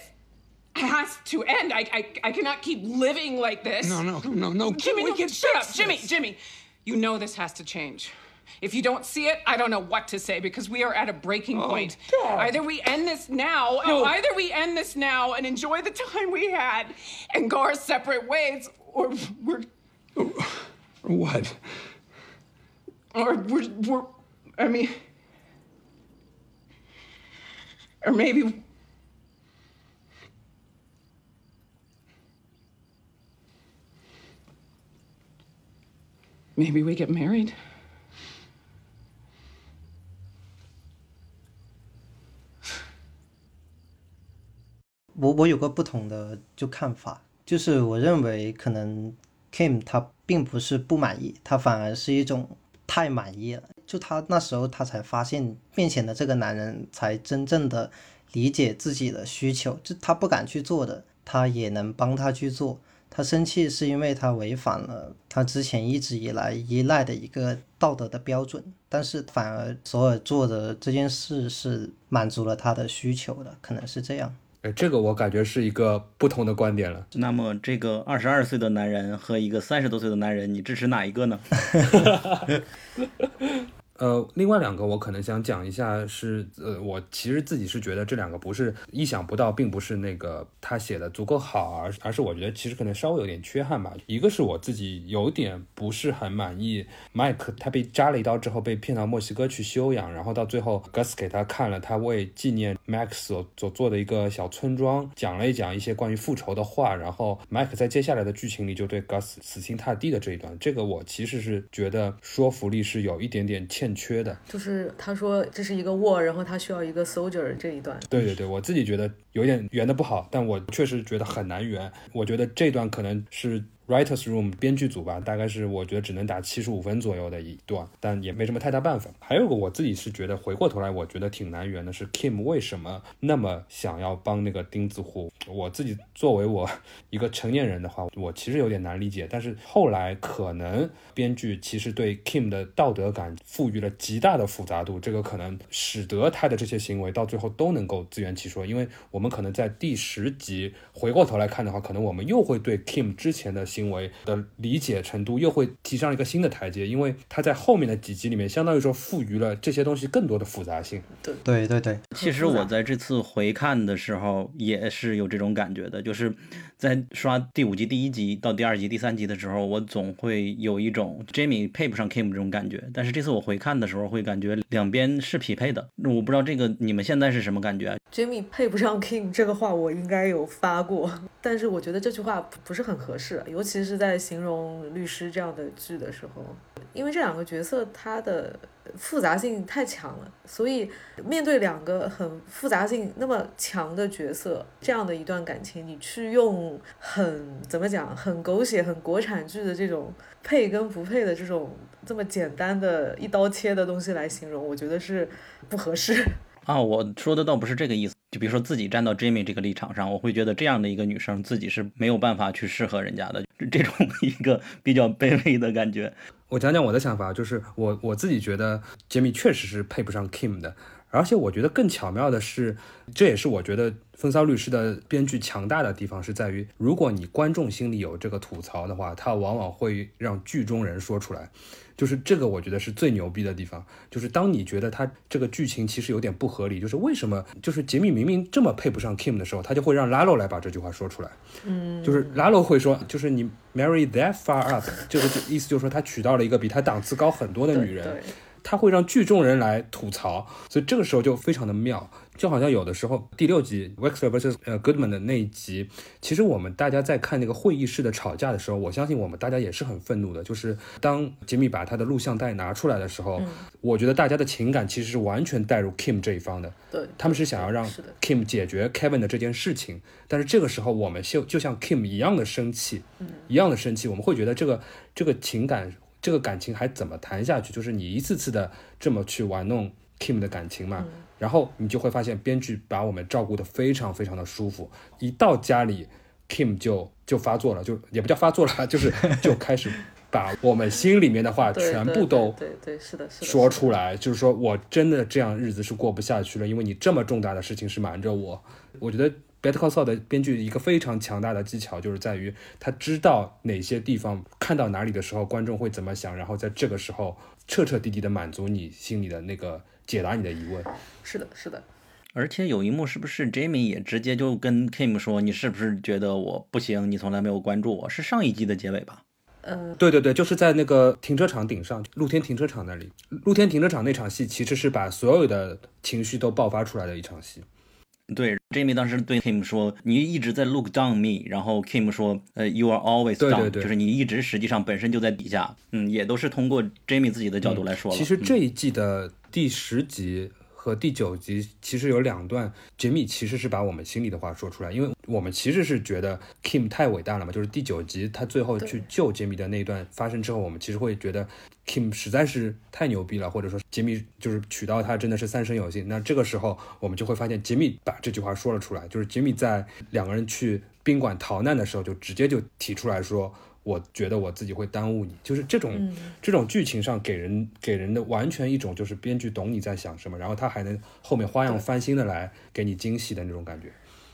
has to end. I, I, I cannot keep living like this. No, no, no, no. Jimmy, we no, can shut up, Jimmy, this. Jimmy. You know this has to change. If you don't see it, I don't know what to say because we are at a breaking oh, point. God. Either we end this now, No. either we end this now and enjoy the time we had and go our separate ways, or we're What? or we're, we're I mean or maybe maybe we get married. 我我有个不同的就看法，就是我认为可能 Kim 他并不是不满意，他反而是一种太满意了。就他那时候他才发现面前的这个男人才真正的理解自己的需求，就他不敢去做的，他也能帮他去做。他生气是因为他违反了他之前一直以来依赖的一个道德的标准，但是反而索尔做的这件事是满足了他的需求的，可能是这样。哎，这个我感觉是一个不同的观点了。那么这个二十二岁的男人和一个三十多岁的男人，你支持哪一个呢？呃，另外两个我可能想讲一下是，呃，我其实自己是觉得这两个不是意想不到，并不是那个他写的足够好，而而是我觉得其实可能稍微有点缺憾吧。一个是我自己有点不是很满意，Mike 他被扎了一刀之后被骗到墨西哥去休养，然后到最后 Gus 给他看了他为纪念 Max 所所做的一个小村庄，讲了一讲一些关于复仇的话，然后 Mike 在接下来的剧情里就对 Gus 死心塌地的这一段，这个我其实是觉得说服力是有一点点欠缺的。就是他说这是一个 war，然后他需要一个 soldier 这一段。对对对，我自己觉得有点圆的不好，但我确实觉得很难圆。我觉得这段可能是 writers room 编剧组吧，大概是我觉得只能打七十五分左右的一段，但也没什么太大办法。还有个我自己是觉得回过头来，我觉得挺难圆的是 Kim 为什么那么想要帮那个钉子户。我自己作为我一个成年人的话，我其实有点难理解。但是后来可能编剧其实对 Kim 的道德感赋予了极大的复杂度，这个可能使得他的这些行为到最后都能够自圆其说。因为我们可能在第十集回过头来看的话，可能我们又会对 Kim 之前的为的理解程度又会提上一个新的台阶，因为他在后面的几集里面，相当于说赋予了这些东西更多的复杂性。对对对对，其实我在这次回看的时候也是有这种感觉的，就是在刷第五集第一集到第二集第三集的时候，我总会有一种 Jamie 配不上 Kim 这种感觉。但是这次我回看的时候，会感觉两边是匹配的。我不知道这个你们现在是什么感觉啊？Jamie 配不上 King 这个话我应该有发过，但是我觉得这句话不不是很合适，尤其是在形容律师这样的剧的时候，因为这两个角色他的复杂性太强了，所以面对两个很复杂性那么强的角色，这样的一段感情，你去用很怎么讲，很狗血、很国产剧的这种配跟不配的这种这么简单的一刀切的东西来形容，我觉得是不合适。啊，我说的倒不是这个意思。就比如说自己站到 Jimmy 这个立场上，我会觉得这样的一个女生自己是没有办法去适合人家的，这种 一个比较卑微的感觉。我讲讲我的想法，就是我我自己觉得 Jimmy 确实是配不上 Kim 的，而且我觉得更巧妙的是，这也是我觉得《风骚律师》的编剧强大的地方，是在于如果你观众心里有这个吐槽的话，他往往会让剧中人说出来。就是这个，我觉得是最牛逼的地方。就是当你觉得他这个剧情其实有点不合理，就是为什么就是杰米明明这么配不上 Kim 的时候，他就会让拉 o 来把这句话说出来。嗯，就是拉 o 会说，就是你 marry that far up，这个意思就是说他娶到了一个比他档次高很多的女人。对，它会让剧中人来吐槽，所以这个时候就非常的妙。就好像有的时候第六集 Wexler vs 呃 Goodman 的那一集，其实我们大家在看那个会议室的吵架的时候，我相信我们大家也是很愤怒的。就是当杰米把他的录像带拿出来的时候，我觉得大家的情感其实是完全带入 Kim 这一方的。对，他们是想要让 Kim 解决 Kevin 的这件事情，但是这个时候我们就就像 Kim 一样的生气，一样的生气，我们会觉得这个这个情感这个感情还怎么谈下去？就是你一次次的这么去玩弄 Kim 的感情嘛，然后你就会发现编剧把我们照顾的非常非常的舒服，一到家里 Kim 就就发作了，就也不叫发作了，就是 就开始把我们心里面的话全部都对对对是的是的说出来，就是说我真的这样日子是过不下去了，因为你这么重大的事情是瞒着我。我觉得《Better Call Saul》的编剧一个非常强大的技巧，就是在于他知道哪些地方看到哪里的时候，观众会怎么想，然后在这个时候彻彻底底的满足你心里的那个解答你的疑问。是的是的，而且有一幕是不是 Jamie 也直接就跟 Kim 说：“你是不是觉得我不行？你从来没有关注我？”是上一季的结尾吧？嗯，对对对，就是在那个停车场顶上，露天停车场那里，露天停车场那场戏其实是把所有的情绪都爆发出来的一场戏。对，Jamie 当时对 Kim 说：“你一直在 look down me。”然后 Kim 说：“呃，you are always down，对对就是你一直实际上本身就在底下。”嗯，也都是通过 Jamie 自己的角度来说了。其实嗯这一季的第十集和第九集其实有两段，杰米其实是把我们心里的话说出来，因为我们其实是觉得 Kim 太伟大了嘛，就是第九集他最后去救杰米的那一段发生之后，我们其实会觉得 Kim 实在是太牛逼了，或者说杰米就是娶到她真的是三生有幸。那这个时候我们就会发现杰米把这句话说了出来，就是杰米在两个人去宾馆逃难的时候，就直接就提出来说。我觉得我自己会耽误你，就是这种、这种剧情上给人给人的完全一种就是编剧懂你在想什么，然后他还能后面花样翻新的来给你惊喜的那种感觉。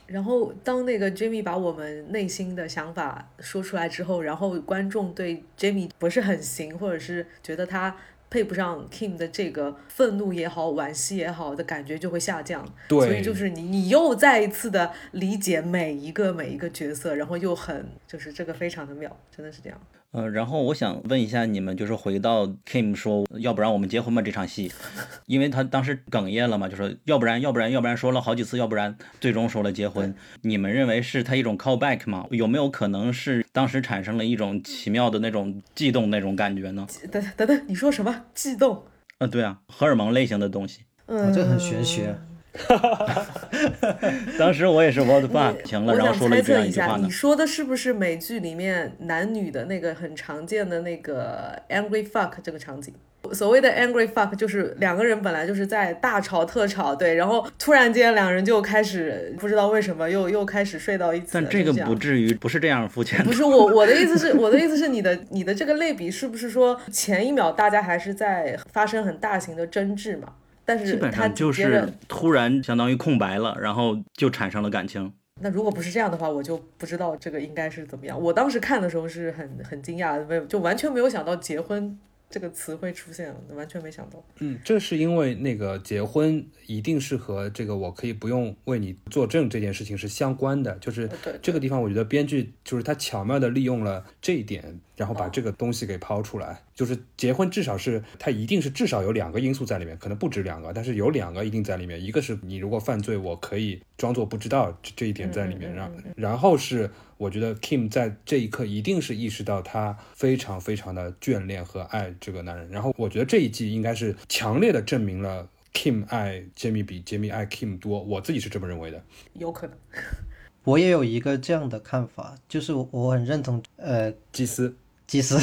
然后当那个 Jamie 把我们内心的想法说出来之后，然后观众对 Jamie 不是很行，或者是觉得他配不上 Kim 的这个愤怒也好、惋惜也好的感觉就会下降。对所以就是你你又再一次的理解每一个每一个角色，然后又很就是这个非常的妙，真的是这样。呃，然后我想问一下你们，就是回到 Kim 说要不然我们结婚吧这场戏，因为他当时哽咽了嘛，就说要不然要不然要不然说了好几次要不然，最终说了结婚。你们认为是他一种 callback 吗？有没有可能是当时产生了一种奇妙的那种悸动那种感觉呢？等等等，你说什么悸动？啊，对啊，荷尔蒙类型的东西。嗯，哦这很玄学。当时我也是 what fuck 行了，我然后说了一这想猜测一下，样一句话呢你。说的是不是美剧里面男女的那个很常见的那个 angry fuck 这个场景？所谓的 angry fuck 就是两个人本来就是在大吵特吵，对，然后突然间两人就开始不知道为什么又又开始睡到一起了。但这个不至于，不是这样肤浅不。是我我的意思是，我的意思是你的你的这个类比是不是说前一秒大家还是在发生很大型的争执嘛？但是基本他上就是突然相当于空白了，然后就产生了感情。那如果不是这样的话，我就不知道这个应该是怎么样。我当时看的时候是很很惊讶的，没有就完全没有想到结婚这个词会出现，完全没想到。嗯，这是因为那个结婚一定是和这个我可以不用为你作证这件事情是相关的，就是这个地方，我觉得编剧就是他巧妙的利用了这一点，然后哦把这个东西给抛出来。就是结婚至少是它一定是至少有两个因素在里面，可能不止两个，但是有两个一定在里面。一个是你如果犯罪，我可以装作不知道这这一点在里面，然然后是我觉得 Kim 在这一刻一定是意识到他非常非常的眷恋和爱这个男人，然后我觉得这一季应该是强烈的证明了 Kim 爱 Jamie 比 Jamie 爱 Kim 多，我自己是这么认为的。有可能，我也有一个这样的看法，就是我我很认同，呃，祭司，祭司，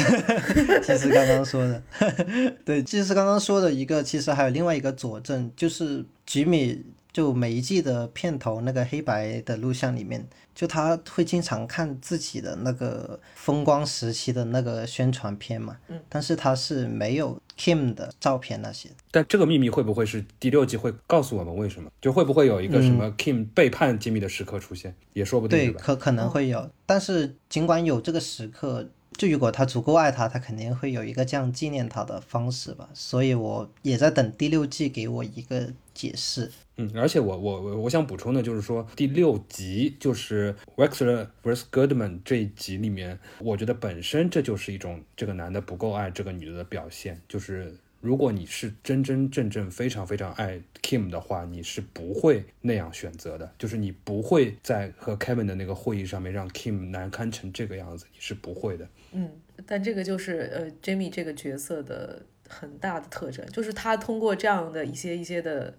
祭司 刚刚说的，对，其实刚刚说的一个，其实还有另外一个佐证，就是吉米就每一季的片头那个黑白的录像里面，就他会经常看自己的那个风光时期的那个宣传片嘛，嗯，但是他是没有 Kim 的照片那些。但这个秘密会不会是第六季会告诉我们为什么？就会不会有一个什么 Kim 背叛吉米的时刻出现，也说不定，对，可可能会有，但是尽管有这个时刻，就如果他足够爱她，他肯定会有一个这样纪念他的方式吧。所以我也在等第六季给我一个解释。嗯，而且我我我我想补充的就是说，第六集就是 Wexler vs Goodman 这一集里面，我觉得本身这就是一种这个男的不够爱这个女的的表现，就是如果你是真真正正非常非常爱 Kim 的话，你是不会那样选择的，就是你不会在和 Kevin 的那个会议上面让 Kim 难堪成这个样子，你是不会的。嗯，但这个就是呃，Jamie 这个角色的很大的特征，就是他通过这样的一些一些的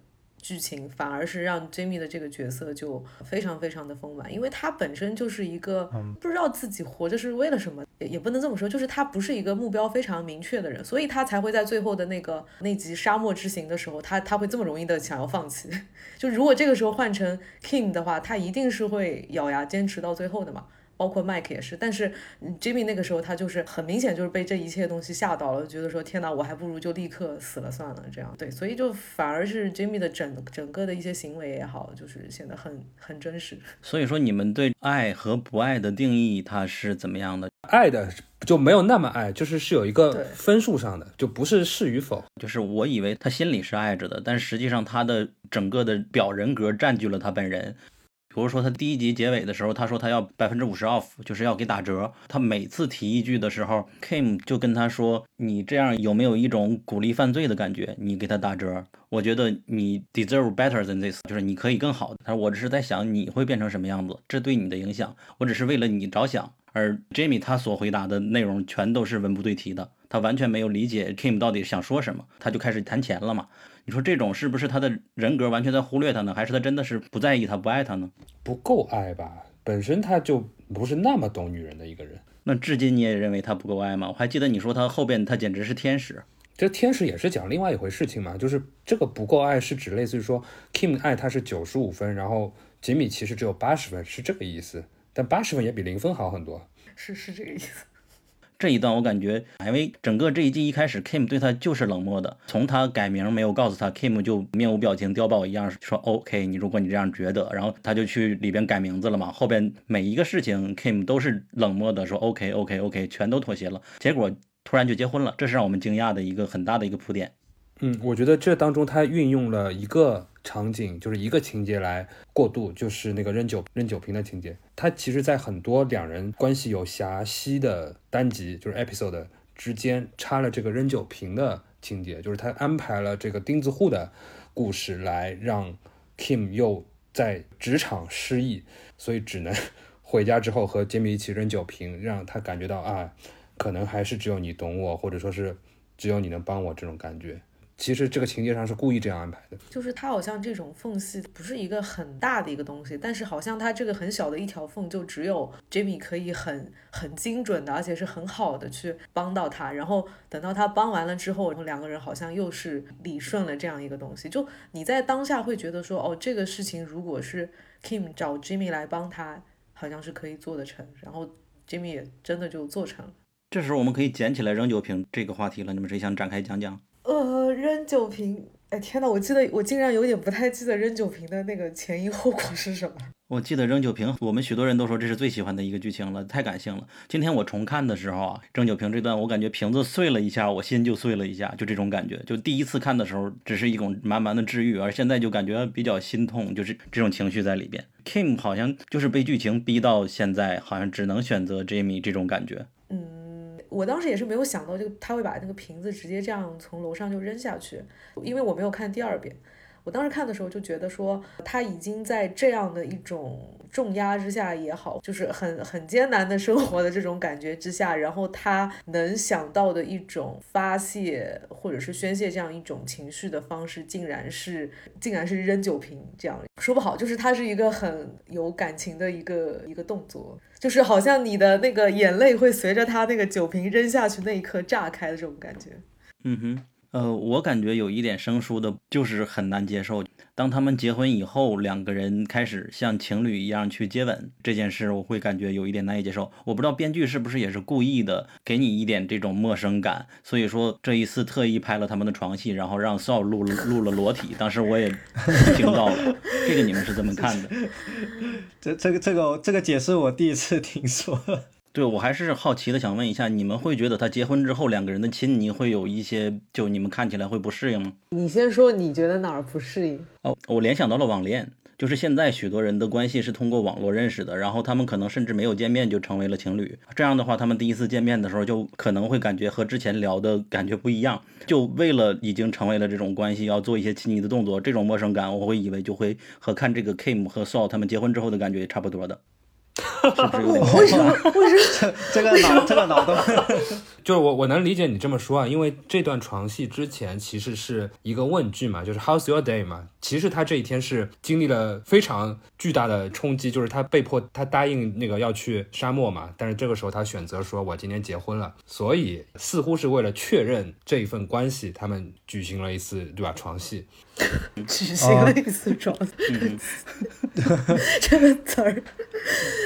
剧情，反而是让 Jamie 的这个角色就非常非常的丰满，因为他本身就是一个不知道自己活着是为了什么，也也不能这么说，就是他不是一个目标非常明确的人，所以他才会在最后的那个那集沙漠之行的时候，他他会这么容易的想要放弃。就如果这个时候换成 King 的话，他一定是会咬牙坚持到最后的嘛。包括 Mike 也是，但是 Jimmy 那个时候他就是很明显就是被这一切东西吓到了，觉得说天哪，我还不如就立刻死了算了，这样对，所以就反而是 Jimmy 的整整个的一些行为也好，就是显得很很真实。所以说，你们对爱和不爱的定义，它是怎么样的？爱的就没有那么爱，就是是有一个分数上的，就不是是与否。就是我以为他心里是爱着的，但实际上他的整个的表人格占据了他本人。比如说，他第一集结尾的时候，他说他要百分之五十 off，就是要给打折。他每次提一句的时候，Kim 就跟他说：“你这样有没有一种鼓励犯罪的感觉？你给他打折，我觉得你 deserve better than this，就是你可以更好的。他说我只是在想你会变成什么样子，这对你的影响，我只是为了你着想。而 Jamie 他所回答的内容全都是文不对题的，他完全没有理解 Kim 到底想说什么，他就开始谈钱了嘛。”你说这种是不是他的人格完全在忽略他呢？还是他真的是不在意他、不爱他呢？不够爱吧，本身他就不是那么懂女人的一个人。那至今你也认为他不够爱吗？我还记得你说他后边他简直是天使。这天使也是讲另外一回事情嘛，就是这个不够爱是指类似于说 Kim 爱他是九十五分，然后吉米其实只有八十分，是这个意思。但八十分也比零分好很多。是是这个意思。这一段我感觉，因为整个这一季一开始，Kim 对他就是冷漠的。从他改名没有告诉他，Kim 就面无表情，碉堡一样说 OK。你如果你这样觉得，然后他就去里边改名字了嘛。后边每一个事情，Kim 都是冷漠的说 OK OK OK，全都妥协了。结果突然就结婚了，这是让我们惊讶的一个很大的一个铺垫。嗯，我觉得这当中他运用了一个。场景就是一个情节来过渡，就是那个扔酒扔酒瓶的情节。他其实，在很多两人关系有狭隙的单集，就是 episode 之间插了这个扔酒瓶的情节，就是他安排了这个钉子户的故事，来让 Kim 又在职场失意，所以只能 回家之后和杰米一起扔酒瓶，让他感觉到啊，可能还是只有你懂我，或者说是只有你能帮我这种感觉。其实这个情节上是故意这样安排的，就是他好像这种缝隙不是一个很大的一个东西，但是好像他这个很小的一条缝，就只有 Jimmy 可以很很精准的，而且是很好的去帮到他。然后等到他帮完了之后，然后两个人好像又是理顺了这样一个东西。就你在当下会觉得说，哦，这个事情如果是 Kim 找 Jimmy 来帮他，好像是可以做得成。然后 Jimmy 也真的就做成了。这时候我们可以捡起来扔酒瓶这个话题了，你们谁想展开讲讲？呃，扔酒瓶，哎天呐，我记得我竟然有点不太记得扔酒瓶的那个前因后果是什么。我记得扔酒瓶，我们许多人都说这是最喜欢的一个剧情了，太感性了。今天我重看的时候啊，扔酒瓶这段，我感觉瓶子碎了一下，我心就碎了一下，就这种感觉。就第一次看的时候，只是一种满满的治愈，而现在就感觉比较心痛，就是这种情绪在里边。Kim 好像就是被剧情逼到现在，好像只能选择 Jamie 这种感觉。嗯。我当时也是没有想到，就他会把那个瓶子直接这样从楼上就扔下去，因为我没有看第二遍。我当时看的时候就觉得说，他已经在这样的一种重压之下也好，就是很很艰难的生活的这种感觉之下，然后他能想到的一种发泄或者是宣泄这样一种情绪的方式，竟然是竟然是扔酒瓶这样，说不好，就是他是一个很有感情的一个一个动作，就是好像你的那个眼泪会随着他那个酒瓶扔下去那一刻炸开的这种感觉。嗯哼。呃，我感觉有一点生疏的，就是很难接受。当他们结婚以后，两个人开始像情侣一样去接吻这件事，我会感觉有一点难以接受。我不知道编剧是不是也是故意的，给你一点这种陌生感。所以说这一次特意拍了他们的床戏，然后让 Saul 录录了裸体，当时我也 听到了。这个你们是怎么看的？这这个这个这个解释我第一次听说。对我还是好奇的，想问一下，你们会觉得他结婚之后两个人的亲昵会有一些，就你们看起来会不适应吗？你先说，你觉得哪儿不适应？哦，我联想到了网恋，就是现在许多人的关系是通过网络认识的，然后他们可能甚至没有见面就成为了情侣。这样的话，他们第一次见面的时候就可能会感觉和之前聊的感觉不一样，就为了已经成为了这种关系，要做一些亲昵的动作，这种陌生感，我会以为就会和看这个 Kim 和 Saul 他们结婚之后的感觉差不多的。是不是有点为什么？为什么？这个脑这个脑洞，就是我我能理解你这么说啊，因为这段床戏之前其实是一个问句嘛，就是 How's your day 嘛。其实他这一天是经历了非常巨大的冲击，就是他被迫他答应那个要去沙漠嘛，但是这个时候他选择说我今天结婚了，所以似乎是为了确认这一份关系，他们举行了一次对吧床戏。举行了一次床，这个词儿，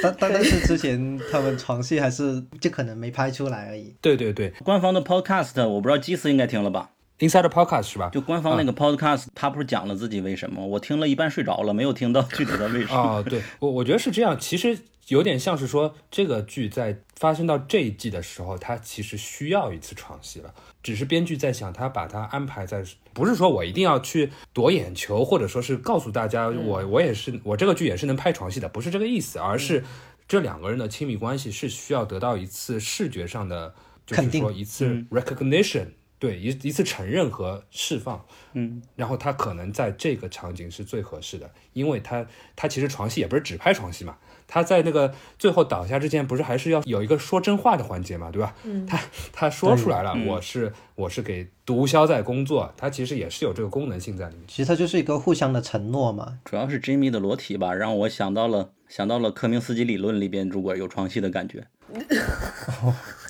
但但但是之前他们床戏还是就可能没拍出来而已。对对对官方的 Podcast，我不知道基斯应该听了吧？，Inside Podcast 是吧？就官方那个 Podcast，他不是讲了自己为什么？我听了一半睡着了，没有听到具体的为什么。哦，对我我觉得是这样，其实有点像是说这个剧在发生到这一季的时候，它其实需要一次床戏了，只是编剧在想他把它安排在，不是说我一定要去夺眼球，或者说是告诉大家我我也是我这个剧也是能拍床戏的，不是这个意思，而是这两个人的亲密关系是需要得到一次视觉上的，就是肯定说一次 recognition。对一一次承认和释放，嗯，然后他可能在这个场景是最合适的，因为他他其实床戏也不是只拍床戏嘛，他在那个最后倒下之前，不是还是要有一个说真话的环节嘛，对吧？嗯，他他说出来了，我是我是给毒枭在工作，他其实也是有这个功能性在里面。其实它就是一个互相的承诺嘛。主要是 Jimmy 的裸体吧，让我想到了想到了科明斯基理论里边如果有床戏的感觉。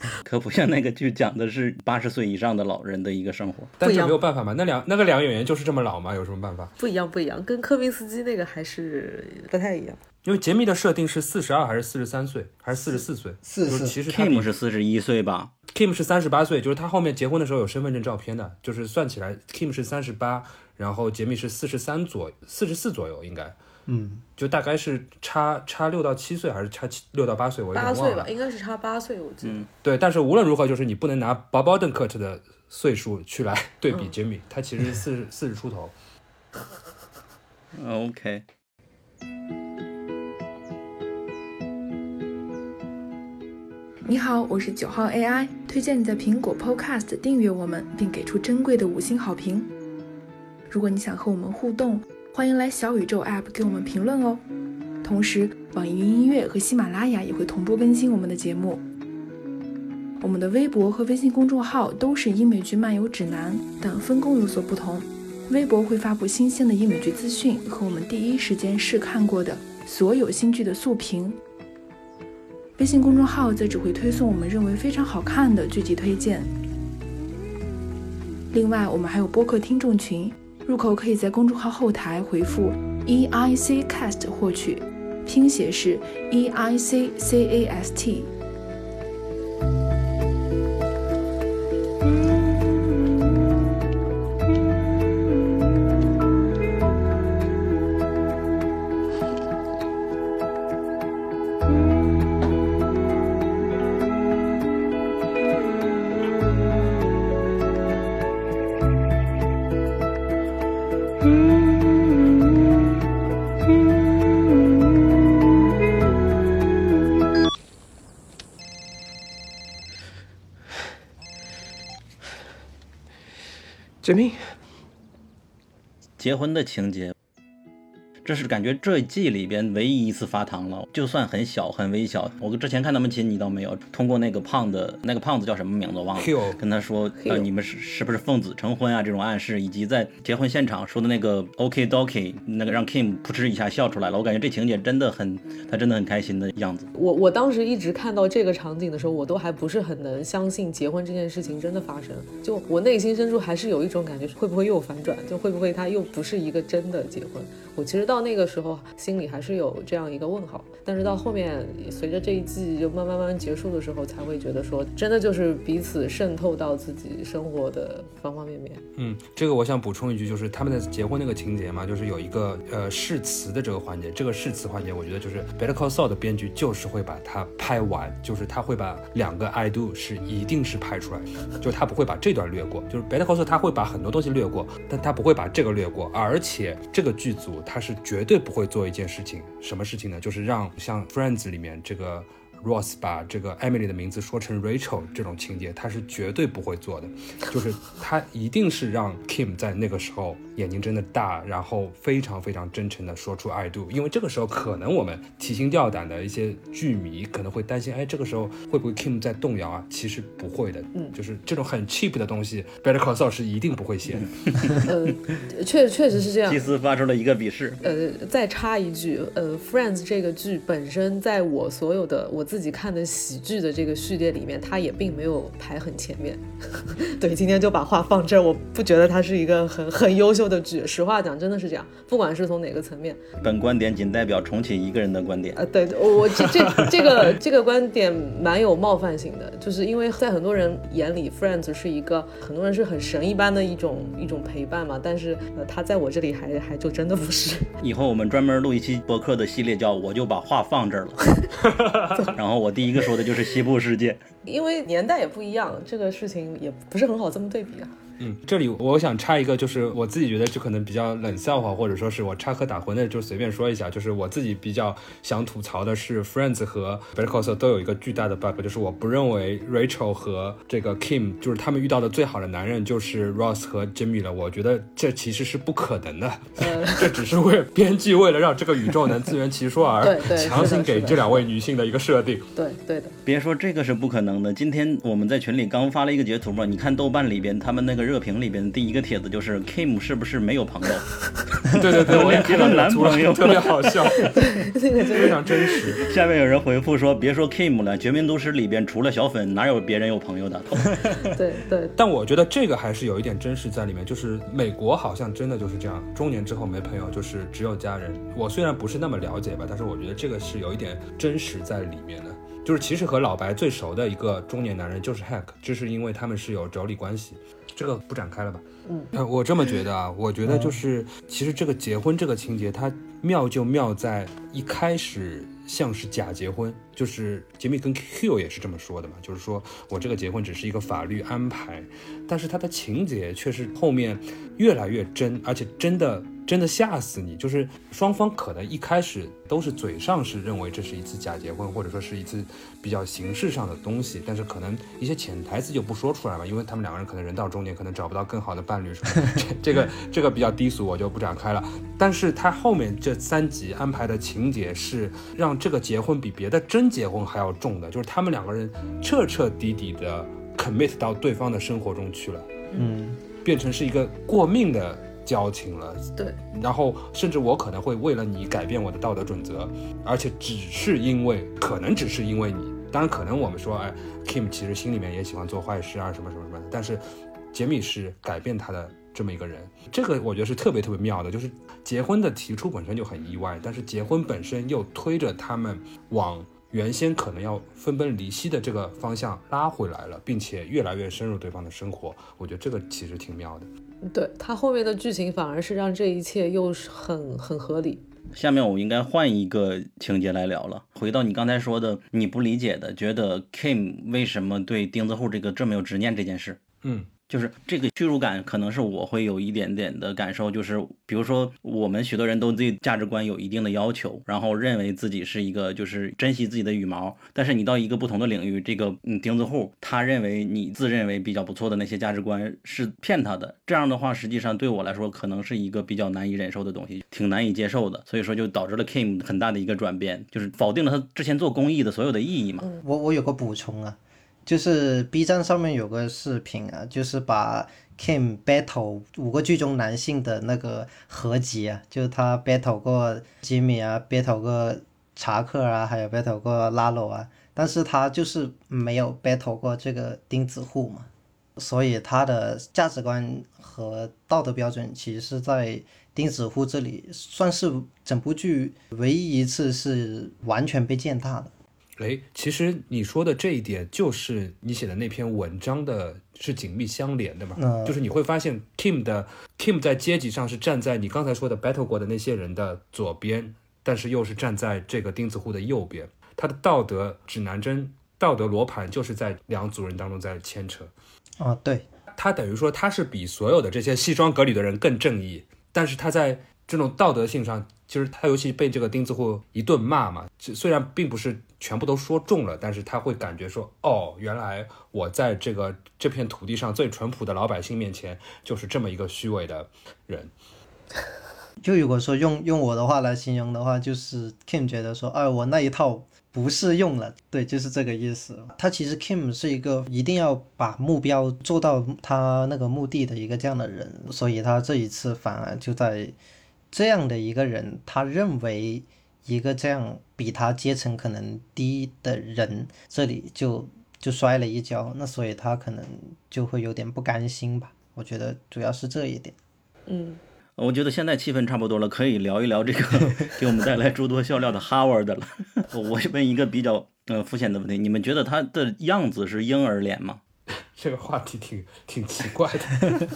可不像那个剧讲的是八十岁以上的老人的一个生活。但这不一样没有办法嘛，那两那个两个演员就是这么老嘛，有什么办法？不一样，不一样，跟科宾斯基那个还是不太一样。因为杰米的设定是四十二还是四十三岁，还是四十四岁？44就是其实 Kim 是四十一岁吧？Kim 是三十八岁，就是他后面结婚的时候有身份证照片的，就是算起来 Kim 是三十八，然后杰米是四十三左四十四左右应该，嗯，就大概是差差六到七岁还是差七六到八岁，我有点忘了。八岁吧，应该是差八岁，我记得。对，但是无论如何，就是你不能拿 Bob Odenkirk 的岁数去来对比杰米，他其实四十四十出头。OK，你好，我是九号 AI，推荐你在苹果 Podcast 订阅我们，并给出珍贵的五星好评。如果你想和我们互动，欢迎来小宇宙 App 给我们评论哦。同时，网易云音乐和喜马拉雅也会同步更新我们的节目。我们的微博和微信公众号都是英美剧漫游指南，但分工有所不同。微博会发布新鲜的英美剧资讯和我们第一时间试看过的所有新剧的速评。微信公众号则只会推送我们认为非常好看的剧集推荐。另外，我们还有播客听众群，入口可以在公众号后台回复 E I C Cast 获取，拼写是 E I C C A S T。Jimmy? 结婚的情节，这是感觉这一季里边唯一一次发糖了，就算很小很微小。我之前看他们亲，你倒没有通过那个胖的那个胖子叫什么名字我忘了跟他说呃你们是是不是奉子成婚啊这种暗示，以及在结婚现场说的那个 OK Doki 那个让 Kim 扑哧一下笑出来了，我感觉这情节真的很他真的很开心的样子。我我当时一直看到这个场景的时候，我都还不是很能相信结婚这件事情真的发生。就我内心深处还是有一种感觉，会不会又反转？就会不会他又不是一个真的结婚？我其实到到那个时候心里还是有这样一个问号。但是到后面随着这一季就慢慢慢慢结束的时候，才会觉得说，真的就是彼此渗透到自己生活的方方面面。嗯，这个我想补充一句，就是他们的结婚那个情节嘛，就是有一个呃誓词的这个环节。这个誓词环节，我觉得就是 Better Call Saul 的编剧就是会把它拍完，就是他会把两个 I do 是一定是拍出来的，就他不会把这段略过。就是 Better Call Saul 他会把很多东西略过，但他不会把这个略过，而且这个剧组他是绝对不会做一件事情，什么事情呢？就是让像 Friends 里面这个。Ross 把这个 Emily 的名字说成 Rachel 这种情节，他是绝对不会做的，就是他一定是让 Kim 在那个时候眼睛睁得大，然后非常非常真诚的说出 I do，因为这个时候可能我们提心吊胆的一些剧迷可能会担心，哎，这个时候会不会 Kim 在动摇啊？其实不会的，嗯，就是这种很 cheap 的东西，Better Call Saul 是一定不会写的。呃，确确实是这样。祭司发出了一个鄙视。呃，再插一句，呃，Friends 这个剧本身在我所有的我。自己看的喜剧的这个序列里面，它也并没有排很前面。对，今天就把话放这儿，我不觉得它是一个很很优秀的剧。实话讲，真的是这样，不管是从哪个层面。本观点仅代表重启一个人的观点。呃，对，我这这这个这个观点蛮有冒犯性的，就是因为在很多人眼里，Friends 是一个很多人是很神一般的一种一种陪伴嘛，但是呃，他在我这里还还就真的不是。以后我们专门录一期博客的系列，叫我就把话放这儿了。然后我第一个说的就是西部世界，因为年代也不一样，这个事情也不是很好这么对比啊。嗯，这里我想插一个，就是我自己觉得就可能比较冷笑话，或者说是我插科打诨的，就随便说一下。就是我自己比较想吐槽的是，Friends 和 Better Call Saul 都有一个巨大的 bug，就是我不认为 Rachel 和这个 Kim 就是他们遇到的最好的男人就是 Ross 和 Jimmy 了。我觉得这其实是不可能的，这只是为编剧为了让这个宇宙能自圆其说而 强行给这两位女性的一个设定。对对的，别说这个是不可能的。今天我们在群里刚发了一个截图嘛，你看豆瓣里边他们那个。热评里边第一个帖子就是 Kim 是不是没有朋友？对对对，我也看到男朋友，特别好笑，这个非常真实。下面有人回复说：“别说 Kim 了，绝命毒师里边除了小粉，哪有别人有朋友的？” 对对。但我觉得这个还是有一点真实在里面，就是美国好像真的就是这样，中年之后没朋友，就是只有家人。我虽然不是那么了解吧，但是我觉得这个是有一点真实在里面的。就是其实和老白最熟的一个中年男人就是 Hack，这是因为他们是有妯娌关系。这个不展开了吧？嗯，我这么觉得啊，我觉得就是其实这个结婚这个情节，它妙就妙在一开始像是假结婚，就是杰米跟 Q 也是这么说的嘛，就是说我这个结婚只是一个法律安排，但是它的情节却是后面越来越真，而且真的。真的吓死你！就是双方可能一开始都是嘴上是认为这是一次假结婚，或者说是一次比较形式上的东西，但是可能一些潜台词就不说出来嘛，因为他们两个人可能人到中年，可能找不到更好的伴侣什么。这个这个比较低俗，我就不展开了。但是他后面这三集安排的情节是让这个结婚比别的真结婚还要重的，就是他们两个人彻彻底底的 commit 到对方的生活中去了，嗯，变成是一个过命的。交情了，对，然后甚至我可能会为了你改变我的道德准则，而且只是因为，可能只是因为你，当然可能我们说，哎，Kim 其实心里面也喜欢做坏事啊，什么什么什么的，但是杰米是改变他的这么一个人，这个我觉得是特别特别妙的，就是结婚的提出本身就很意外，但是结婚本身又推着他们往原先可能要分崩离析的这个方向拉回来了，并且越来越深入对方的生活，我觉得这个其实挺妙的。对他后面的剧情反而是让这一切又是很很合理。下面我应该换一个情节来聊了，回到你刚才说的你不理解的，觉得 Kim 为什么对钉子户这个这么有执念这件事，嗯。就是这个屈辱感，可能是我会有一点点的感受。就是比如说，我们许多人都对价值观有一定的要求，然后认为自己是一个就是珍惜自己的羽毛。但是你到一个不同的领域，这个嗯钉子户，他认为你自认为比较不错的那些价值观是骗他的。这样的话，实际上对我来说，可能是一个比较难以忍受的东西，挺难以接受的。所以说，就导致了 Kim 很大的一个转变，就是否定了他之前做公益的所有的意义嘛。我我有个补充啊。就是 B 站上面有个视频啊，就是把 Kim battle 五个剧中男性的那个合集啊，就是他 battle 过吉米啊，battle 过查克啊，还有 battle 过拉罗啊，但是他就是没有 battle 过这个钉子户嘛，所以他的价值观和道德标准其实是在钉子户这里算是整部剧唯一一次是完全被践踏的。哎，其实你说的这一点，就是你写的那篇文章的，是紧密相连的嘛？嗯，就是你会发现，Kim 的 Kim 在阶级上是站在你刚才说的 battle 过的那些人的左边，但是又是站在这个钉子户的右边。他的道德指南针、道德罗盘就是在两组人当中在牵扯。啊，对，他等于说他是比所有的这些西装革履的人更正义，但是他在这种道德性上。就是他尤其被这个钉子户一顿骂嘛，虽然并不是全部都说中了，但是他会感觉说，哦，原来我在这个这片土地上最淳朴的老百姓面前，就是这么一个虚伪的人。就如果说用用我的话来形容的话，就是 Kim 觉得说，哎，我那一套不适用了，对，就是这个意思。他其实 Kim 是一个一定要把目标做到他那个目的的一个这样的人，所以他这一次反而就在这样的一个人，他认为一个这样比他阶层可能低的人这里就就摔了一跤，那所以他可能就会有点不甘心吧。我觉得主要是这一点。嗯。我觉得现在气氛差不多了，可以聊一聊这个给我们带来诸多笑料的 Howard 了。我问一个比较呃肤浅的问题，你们觉得他的样子是婴儿脸吗？这个话题挺挺奇怪的。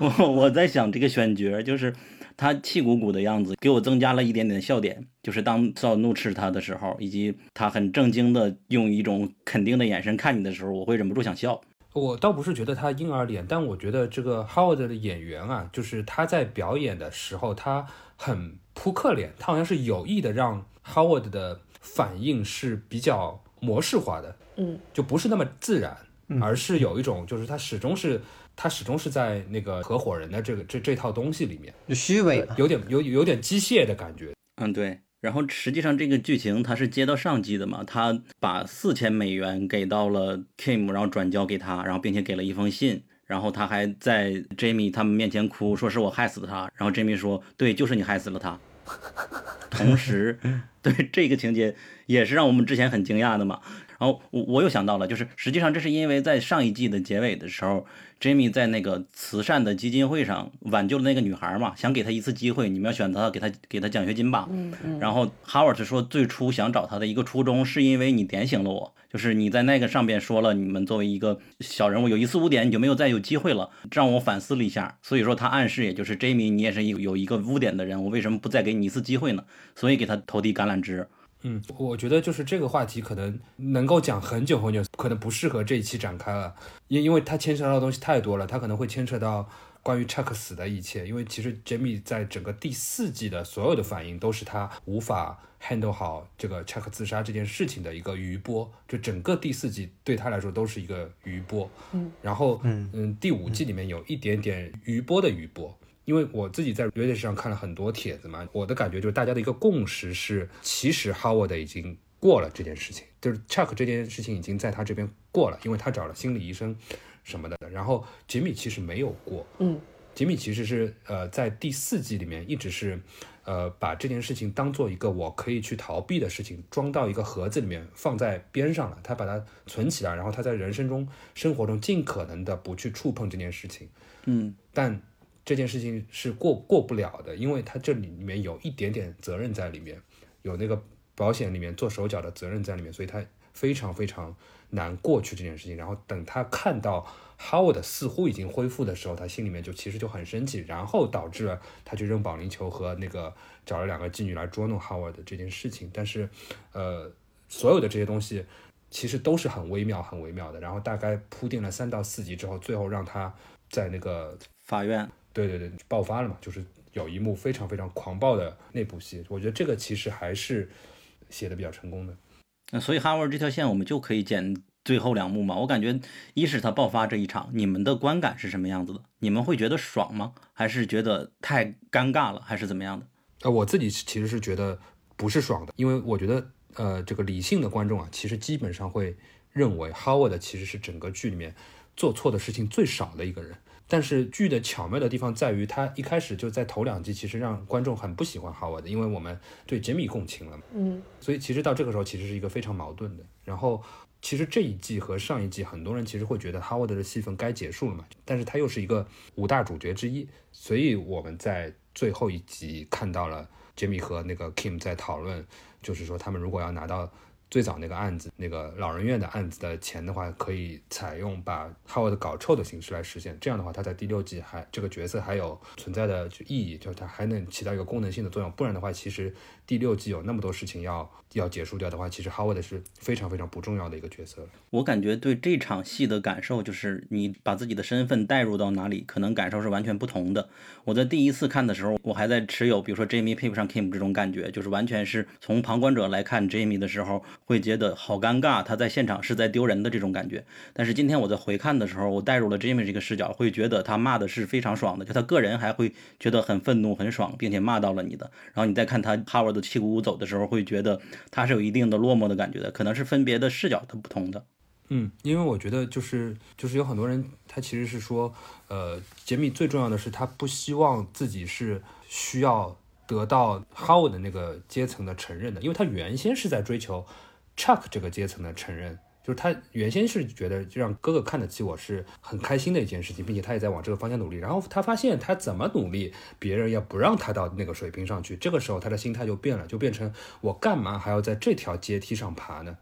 我我在想这个选角，就是他气鼓鼓的样子，给我增加了一点点笑点。就是当少怒斥他的时候，以及他很正经的用一种肯定的眼神看你的时候，我会忍不住想笑。我倒不是觉得他婴儿脸，但我觉得这个 Howard 的演员啊，就是他在表演的时候，他很扑克脸，他好像是有意的让 Howard 的反应是比较模式化的，嗯，就不是那么自然，而是有一种就是他始终是他始终是在那个合伙人的这个这这套东西里面，虚伪，有点有有点机械的感觉，嗯，对。然后实际上这个剧情他是接到上级的嘛，他把四千美元给到了 Kim，然后转交给他，然后并且给了一封信，然后他还在 Jamie 他们面前哭，说是我害死了他，然后 Jamie 说对，就是你害死了他。同时，对这个情节也是让我们之前很惊讶的嘛。然后我我又想到了，就是实际上这是因为在上一季的结尾的时候，Jamie 在那个慈善的基金会上挽救了那个女孩嘛，想给她一次机会，你们要选择给她给她奖学金吧。嗯嗯。然后 Howard 说，最初想找她的一个初衷是因为你点醒了我，就是你在那个上边说了，你们作为一个小人物有一次污点，你就没有再有机会了，让我反思了一下。所以说他暗示，也就是 Jamie，你也是有有一个污点的人，我为什么不再给你一次机会呢？所以给他投递橄榄枝。嗯，我觉得就是这个话题可能能够讲很久很久，可能不适合这一期展开了，因因为它牵扯到的东西太多了，它可能会牵扯到关于 Chuck 死的一切。因为其实 Jamie 在整个第四季的所有的反应都是他无法 handle 好这个 Chuck 自杀这件事情的一个余波，就整个第四季对他来说都是一个余波。嗯，然后嗯嗯，第五季里面有一点点余波的余波。因为我自己在 Reddit 上看了很多帖子嘛，我的感觉就是大家的一个共识是，其实 Howard 已经过了这件事情，就是 Chuck 这件事情已经在他这边过了，因为他找了心理医生什么的。然后吉米其实没有过，嗯，吉米其实是呃在第四季里面一直是呃把这件事情当做一个我可以去逃避的事情，装到一个盒子里面放在边上了，他把它存起来，然后他在人生中生活中尽可能的不去触碰这件事情，嗯，但。这件事情是过过不了的，因为他这里面有一点点责任在里面，有那个保险里面做手脚的责任在里面，所以他非常非常难过去这件事情。然后等他看到 Howard 似乎已经恢复的时候，他心里面就其实就很生气，然后导致了他去扔保龄球和那个找了两个妓女来捉弄 Howard 的这件事情。但是，呃，所有的这些东西其实都是很微妙、很微妙的。然后大概铺垫了三到四集之后，最后让他在那个法院。对对对，爆发了嘛，就是有一幕非常非常狂暴的那部戏，我觉得这个其实还是写的比较成功的。那所以哈维这条线我们就可以剪最后两幕嘛。我感觉一是他爆发这一场，你们的观感是什么样子的？你们会觉得爽吗？还是觉得太尴尬了？还是怎么样的？呃，我自己其实是觉得不是爽的，因为我觉得呃，这个理性的观众啊，其实基本上会认为 Howard 其实是整个剧里面做错的事情最少的一个人。但是剧的巧妙的地方在于，他一开始就在头两季，其实让观众很不喜欢 Howard，因为我们对杰米共情了嘛。嗯，所以其实到这个时候，其实是一个非常矛盾的。然后，其实这一季和上一季，很多人其实会觉得 Howard 的戏份该结束了嘛，但是他又是一个五大主角之一，所以我们在最后一集看到了杰米和那个 Kim 在讨论，就是说他们如果要拿到最早那个案子，那个老人院的案子的钱的话，可以采用把 Howard 搞臭的形式来实现。这样的话，他在第六季还这个角色还有存在的意义，就是他还能起到一个功能性的作用。不然的话，其实第六季有那么多事情要要结束掉的话，其实 Howard 是非常非常不重要的一个角色。我感觉对这场戏的感受就是，你把自己的身份带入到哪里，可能感受是完全不同的。我在第一次看的时候，我还在持有比如说 Jamie 配不上 Kim 这种感觉，就是完全是从旁观者来看 Jamie 的时候，会觉得好尴尬，他在现场是在丢人的这种感觉。但是今天我在回看的时候，我带入了 Jamie 这个视角，会觉得他骂的是非常爽的，就他个人还会觉得很愤怒、很爽，并且骂到了你的。然后你再看他 Howard 气鼓鼓走的时候，会觉得他是有一定的落寞的感觉的，可能是分别的视角它不同的。嗯，因为我觉得就是就是有很多人，他其实是说，呃，杰米最重要的是他不希望自己是需要得到 How 的那个阶层的承认的，因为他原先是在追求 Chuck 这个阶层的承认，就是他原先是觉得就让哥哥看得起我是很开心的一件事情，并且他也在往这个方向努力。然后他发现他怎么努力，别人也不让他到那个水平上去，这个时候他的心态就变了，就变成我干嘛还要在这条阶梯上爬呢？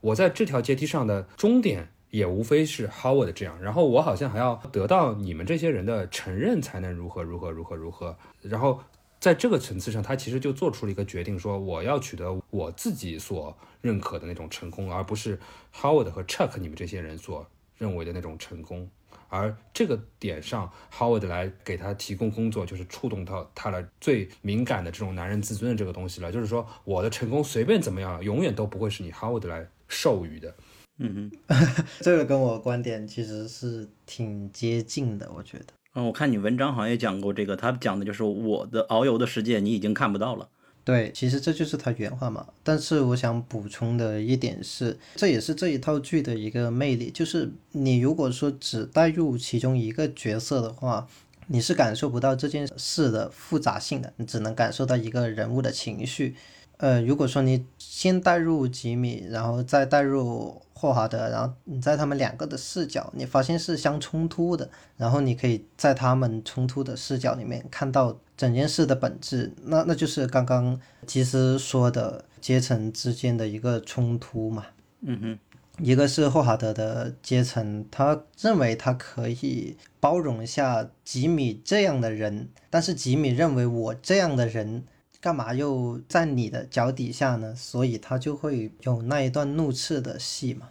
我在这条阶梯上的终点也无非是 Howard 这样，然后我好像还要得到你们这些人的承认才能如何如何如何如何。然后在这个层次上，他其实就做出了一个决定，说我要取得我自己所认可的那种成功，而不是 Howard 和 Chuck 你们这些人所认为的那种成功。而这个点上，Howard 来给他提供工作，就是触动到他的最敏感的这种男人自尊的这个东西了。就是说，我的成功随便怎么样，永远都不会是你 Howard 来。授予的，嗯嗯，这个跟我观点其实是挺接近的，我觉得。嗯，我看你文章好像也讲过这个，他讲的就是我的遨游的世界，你已经看不到了。对，其实这就是他原话嘛。但是我想补充的一点是，这也是这一套剧的一个魅力，就是你如果说只带入其中一个角色的话，你是感受不到这件事的复杂性的，你只能感受到一个人物的情绪。呃，如果说你先带入吉米，然后再带入霍华德，然后你在他们两个的视角，你发现是相冲突的，然后你可以在他们冲突的视角里面看到整件事的本质，那那就是刚刚其实说的阶层之间的一个冲突嘛。嗯哼，一个是霍华德的阶层，他认为他可以包容一下吉米这样的人，但是吉米认为我这样的人。干嘛又在你的脚底下呢？所以他就会有那一段怒斥的戏嘛。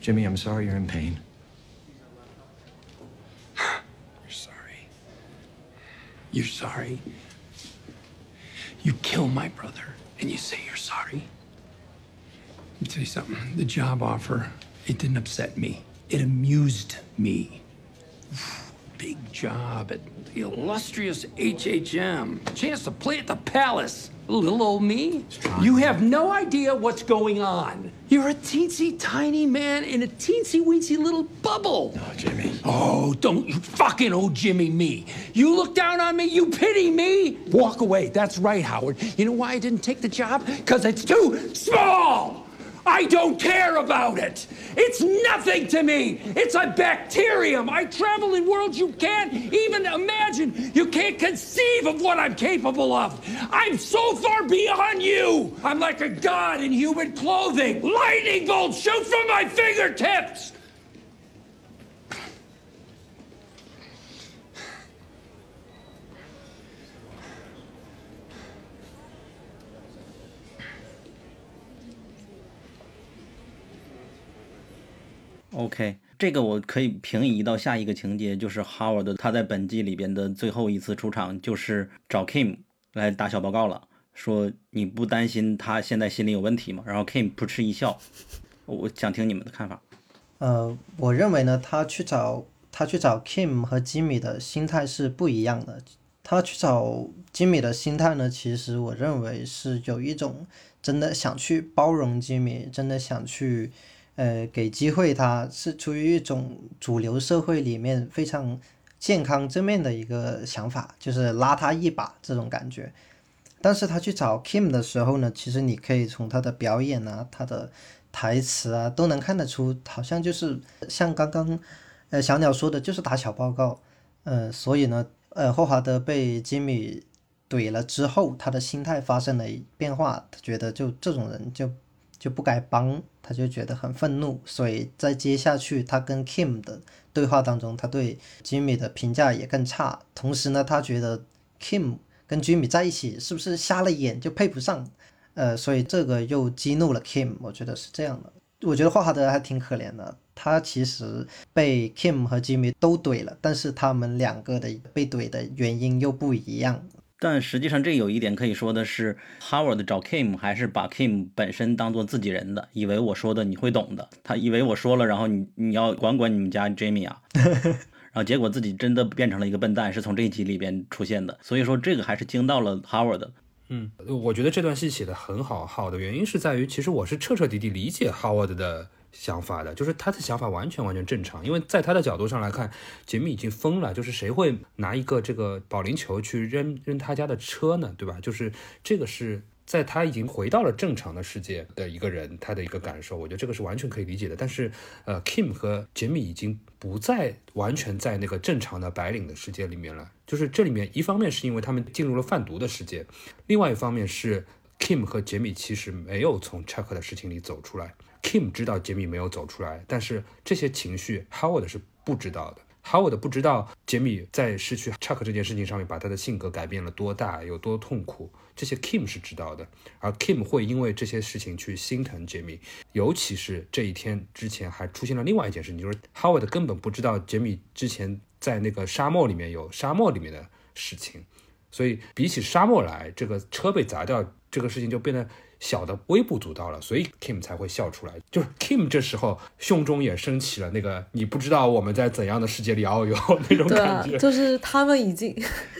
Jimmy, I'm sorry you're in pain. You're sorry. You're sorry. You kill my brother and you say you're sorry. Let me tell you something. The job offer, it didn't upset me. It amused me. Big job at the illustrious HHM. Chance to play at the palace. Little old me. You have no idea what's going on. You're a teensy tiny man in a teensy weensy little bubble. Oh, Jimmy. Oh, don't you fucking oh Jimmy me. You look down on me, you pity me. Walk away. That's right, Howard. You know why I didn't take the job? Because it's too small. I don't care about it. It's nothing to me. It's a bacterium. I travel in worlds you can't even imagine. You can't conceive of what I'm capable of. I'm so far beyond you. I'm like a god in human clothing. Lightning bolts shoot from my fingertips. OK，这个我可以平移到下一个情节，就是 Howard 他在本季里边的最后一次出场，就是找 Kim 来打小报告了，说你不担心他现在心里有问题吗？然后 Kim 扑哧一笑，我想听你们的看法。呃，我认为呢，他去找他去找 Kim 和吉米的心态是不一样的。他去找吉米的心态呢，其实我认为是有一种真的想去包容吉米，真的想去。呃，给机会，他是出于一种主流社会里面非常健康正面的一个想法，就是拉他一把这种感觉。但是他去找 Kim 的时候呢，其实你可以从他的表演啊、他的台词啊，都能看得出，好像就是像刚刚呃小鸟说的，就是打小报告。呃，所以呢，呃，霍华德被吉米怼了之后，他的心态发生了变化，他觉得就这种人就。就不该帮，他就觉得很愤怒，所以在接下去他跟 Kim 的对话当中，他对 Jimmy 的评价也更差。同时呢，他觉得 Kim 跟 Jimmy 在一起是不是瞎了眼，就配不上？呃，所以这个又激怒了 Kim，我觉得是这样的。我觉得霍华德还挺可怜的，他其实被 Kim 和 Jimmy 都怼了，但是他们两个的被怼的原因又不一样。但实际上，这有一点可以说的是，Howard 找 Kim 还是把 Kim 本身当做自己人的，以为我说的你会懂的，他以为我说了，然后你你要管管你们家 Jamie 啊，然后结果自己真的变成了一个笨蛋，是从这一集里边出现的，所以说这个还是惊到了 Howard。嗯，我觉得这段戏写的很好，好的原因是在于，其实我是彻彻底底理解 Howard 的。想法的，就是他的想法完全完全正常，因为在他的角度上来看，杰米已经疯了，就是谁会拿一个这个保龄球去扔扔他家的车呢？对吧？就是这个是在他已经回到了正常的世界的一个人，他的一个感受，我觉得这个是完全可以理解的。但是，呃，Kim 和杰米已经不再完全在那个正常的白领的世界里面了，就是这里面一方面是因为他们进入了贩毒的世界，另外一方面是 Kim 和杰米其实没有从 Chuck 的事情里走出来。Kim 知道杰米没有走出来，但是这些情绪 Howard 是不知道的。Howard 不知道杰米在失去 Chuck 这件事情上面把他的性格改变了多大，有多痛苦。这些 Kim 是知道的，而 Kim 会因为这些事情去心疼杰米。尤其是这一天之前还出现了另外一件事情，就是 Howard 根本不知道杰米之前在那个沙漠里面有沙漠里面的事情，所以比起沙漠来，这个车被砸掉这个事情就变得。小的微不足道了，所以 Kim 才会笑出来。就是 Kim 这时候胸中也升起了那个你不知道我们在怎样的世界里遨游 那种感觉。就是他们已经。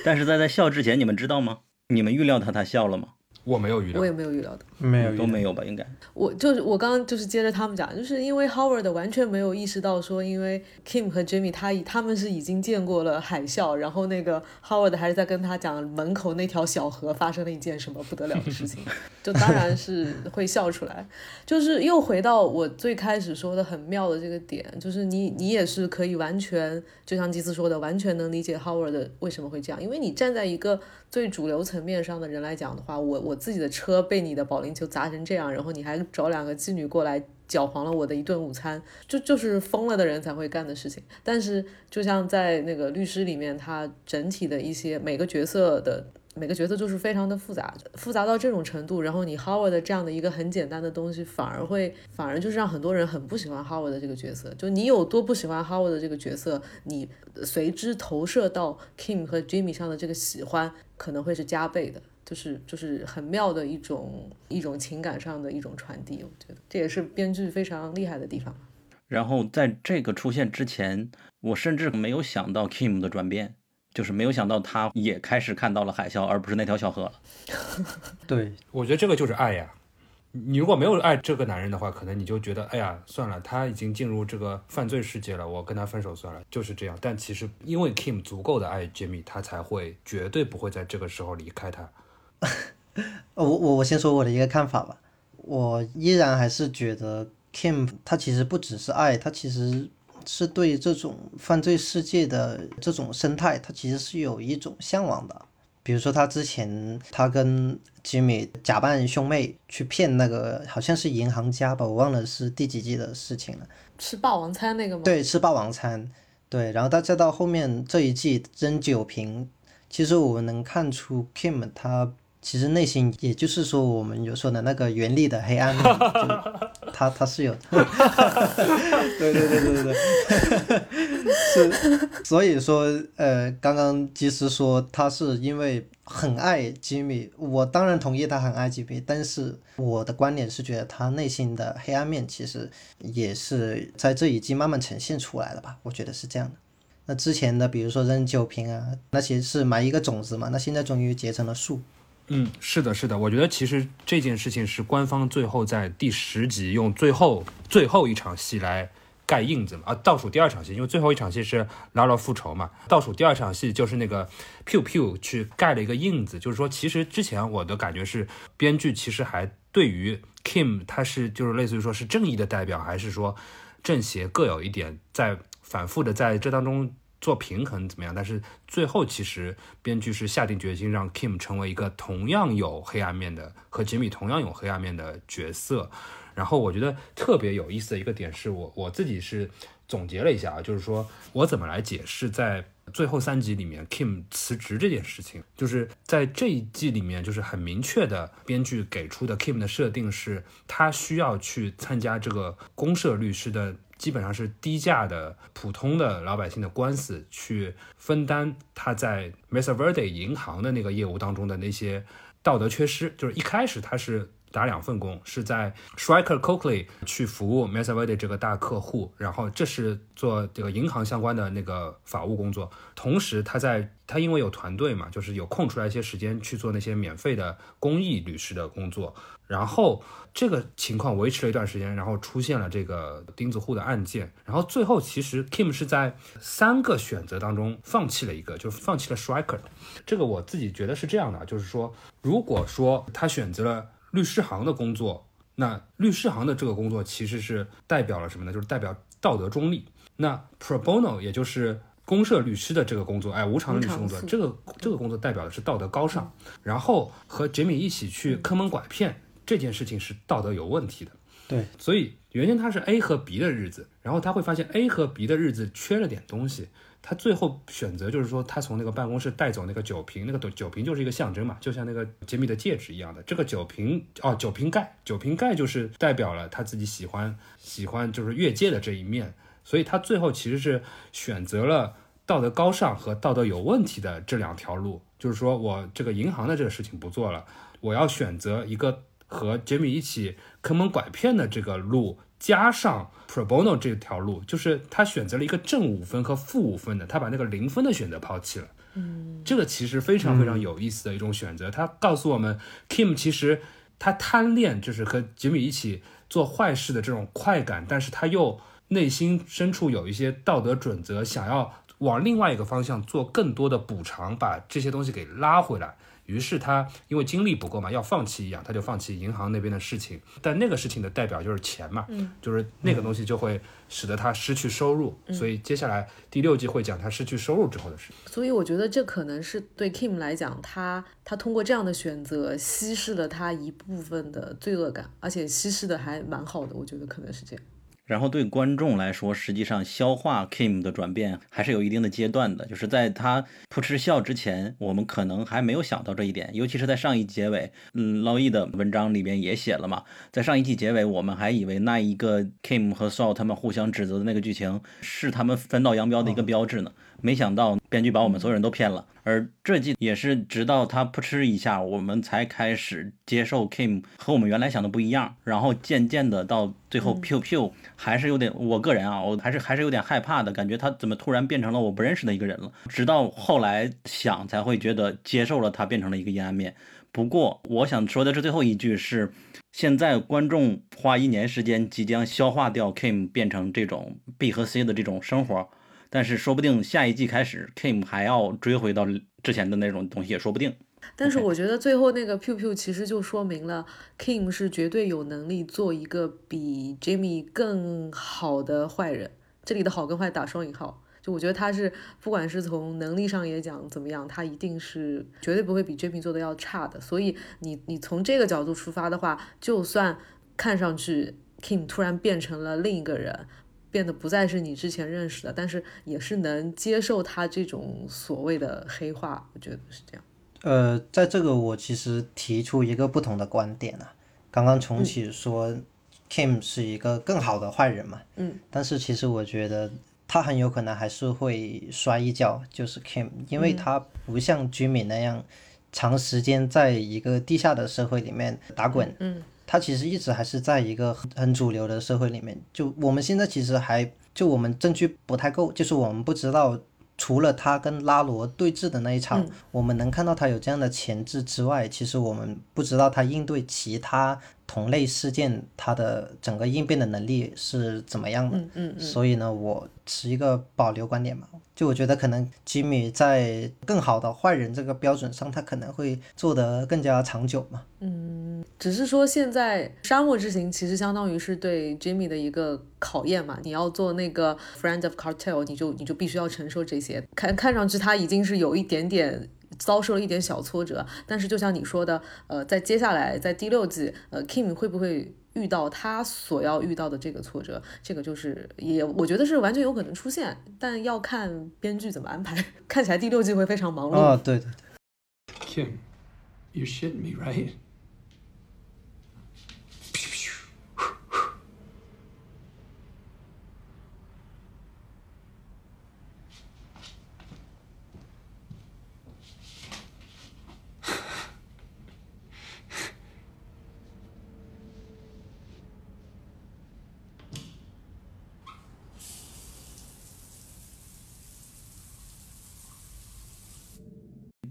但是在在笑之前，你们知道吗？你们预料他他笑了吗？我没有预料，我也没有预料的，没有都没有吧？应该，我就是我刚刚就是接着他们讲，就是因为 Howard 完全没有意识到说，因为 Kim 和 Jimmy 他他们是已经见过了海啸，然后那个 Howard 还是在跟他讲门口那条小河发生了一件什么不得了的事情，就当然是会笑出来。就是又回到我最开始说的很妙的这个点，就是你你也是可以完全就像吉斯说的，完全能理解 Howard 为什么会这样，因为你站在一个。最主流层面上的人来讲的话，我我自己的车被你的保龄球砸成这样，然后你还找两个妓女过来搅黄了我的一顿午餐，就就是疯了的人才会干的事情。但是就像在那个律师里面，他整体的一些每个角色的。每个角色就是非常的复杂，复杂到这种程度，然后你 Howard 这样的一个很简单的东西，反而会反而就是让很多人很不喜欢 Howard 的这个角色。就你有多不喜欢 Howard 的这个角色，你随之投射到 Kim 和 Jimmy 上的这个喜欢可能会是加倍的，就是就是很妙的一种一种情感上的一种传递。我觉得这也是编剧非常厉害的地方。然后在这个出现之前，我甚至没有想到 Kim 的转变。就是没有想到，他也开始看到了海啸，而不是那条小河了。对，我觉得这个就是爱呀。你如果没有爱这个男人的话，可能你就觉得，哎呀，算了，他已经进入这个犯罪世界了，我跟他分手算了，就是这样。但其实因为 Kim 足够的爱 Jimmy，他才会绝对不会在这个时候离开他。我我我先说我的一个看法吧，我依然还是觉得 Kim 他其实不只是爱，他其实。是对这种犯罪世界的这种生态，他其实是有一种向往的。比如说，他之前他跟吉米假扮兄妹去骗那个好像是银行家吧，我忘了是第几季的事情了。吃霸王餐那个吗？对，吃霸王餐。对，然后他再到后面这一季扔酒瓶，其实我们能看出 Kim 他。其实内心也就是说，我们有说的那个原力的黑暗面，就他他是有，对对对对对对，是，所以说呃，刚刚其实说他是因为很爱吉米，我当然同意他很爱吉米，但是我的观点是觉得他内心的黑暗面其实也是在这一季慢慢呈现出来了吧，我觉得是这样的。那之前的比如说扔酒瓶啊，那些是埋一个种子嘛，那现在终于结成了树。嗯，是的，是的，我觉得其实这件事情是官方最后在第十集用最后最后一场戏来盖印子嘛，啊，倒数第二场戏，因为最后一场戏是拉拉复仇嘛，倒数第二场戏就是那个 Pew Pew 去盖了一个印子，就是说其实之前我的感觉是编剧其实还对于 Kim 他是就是类似于说是正义的代表，还是说正邪各有一点在反复的在这当中。做平衡怎么样？但是最后其实编剧是下定决心让 Kim 成为一个同样有黑暗面的和吉米同样有黑暗面的角色。然后我觉得特别有意思的一个点是我我自己是总结了一下啊，就是说我怎么来解释在最后三集里面 Kim 辞职这件事情，就是在这一季里面，就是很明确的编剧给出的 Kim 的设定是，他需要去参加这个公社律师的。基本上是低价的普通的老百姓的官司，去分担他在 Mesa Verde 银行的那个业务当中的那些道德缺失。就是一开始他是打两份工，是在 Striker Coakley 去服务 Mesa Verde 这个大客户，然后这是做这个银行相关的那个法务工作。同时他在他因为有团队嘛，就是有空出来一些时间去做那些免费的公益律师的工作。然后这个情况维持了一段时间，然后出现了这个钉子户的案件，然后最后其实 Kim 是在三个选择当中放弃了一个，就是放弃了 Striker。这个我自己觉得是这样的，就是说，如果说他选择了律师行的工作，那律师行的这个工作其实是代表了什么呢？就是代表道德中立。那 Pro Bono 也就是公社律师的这个工作，哎，无偿的律师工作，这个这个工作代表的是道德高尚。然后和杰米一起去坑蒙拐骗。这件事情是道德有问题的，对，所以原先他是 A 和 B 的日子，然后他会发现 A 和 B 的日子缺了点东西，他最后选择就是说，他从那个办公室带走那个酒瓶，那个酒瓶就是一个象征嘛，就像那个杰米的戒指一样的，这个酒瓶哦，酒瓶盖，酒瓶盖就是代表了他自己喜欢喜欢就是越界的这一面，所以他最后其实是选择了道德高尚和道德有问题的这两条路，就是说我这个银行的这个事情不做了，我要选择一个。和杰米一起坑蒙拐骗的这个路，加上 pro bono 这条路，就是他选择了一个正五分和负五分的，他把那个零分的选择抛弃了。嗯，这个其实非常非常有意思的一种选择。他告诉我们，Kim 其实他贪恋就是和杰米一起做坏事的这种快感，但是他又内心深处有一些道德准则，想要往另外一个方向做更多的补偿，把这些东西给拉回来。于是他因为精力不够嘛，要放弃一样，他就放弃银行那边的事情。但那个事情的代表就是钱嘛，嗯，就是那个东西就会使得他失去收入。所以接下来第六季会讲他失去收入之后的事。所以我觉得这可能是对 Kim 来讲，他他通过这样的选择稀释了他一部分的罪恶感，而且稀释的还蛮好的。我觉得可能是这样。然后对观众来说，实际上消化 Kim 的转变还是有一定的阶段的，就是在他扑哧笑之前，我们可能还没有想到这一点。尤其是在上一结尾，嗯，捞易的文章里边也写了嘛，在上一季结尾，我们还以为那一个 Kim 和 Saul 他们互相指责的那个剧情是他们分道扬镳的一个标志呢。没想到编剧把我们所有人都骗了，而这季也是直到他扑哧一下，我们才开始接受 Kim 和我们原来想的不一样，然后渐渐的到最后 Pew Pew 还是有点，我个人啊，我还是还是有点害怕的感觉，他怎么突然变成了我不认识的一个人了？直到后来想才会觉得接受了他变成了一个阴暗面。不过我想说的这最后一句是，现在观众花一年时间即将消化掉 Kim 变成这种 B 和 C 的这种生活。但是说不定下一季开始，Kim 还要追回到之前的那种东西也说不定。但是我觉得最后那个 Pew Pew 其实就说明了，Kim 是绝对有能力做一个比 Jamie 更好的坏人。这里的好跟坏打双引号，就我觉得他是不管是从能力上也讲怎么样，他一定是绝对不会比 Jimmy 做的要差的。所以你你从这个角度出发的话，就算看上去 Kim 突然变成了另一个人。变得不再是你之前认识的，但是也是能接受他这种所谓的黑化，我觉得是这样。呃，在这个我其实提出一个不同的观点啊。刚刚重启说，Kim 是一个更好的坏人嘛？嗯。但是其实我觉得他很有可能还是会摔一跤，就是 Kim，因为他不像居民那样长时间在一个地下的社会里面打滚。嗯。他其实一直还是在一个很很主流的社会里面，就我们现在其实还就我们证据不太够，就是我们不知道除了他跟拉罗对峙的那一场，我们能看到他有这样的潜质之外，其实我们不知道他应对其他。同类事件，它的整个应变的能力是怎么样的？嗯嗯嗯。所以呢，我持一个保留观点嘛，就我觉得可能吉米在更好的坏人这个标准上，他可能会做得更加长久嘛。嗯，只是说现在沙漠之行其实相当于是对 Jimmy 的一个考验嘛，你要做那个 Friend of Cartel，你就你就必须要承受这些。看看上去他已经是有一点点。遭受了一点小挫折，但是就像你说的，呃，在接下来在第六季，呃，Kim 会不会遇到他所要遇到的这个挫折，这个就是也我觉得是完全有可能出现，但要看编剧怎么安排。看起来第六季会非常忙碌。啊，对对对。Kim, you're shitting me, right? “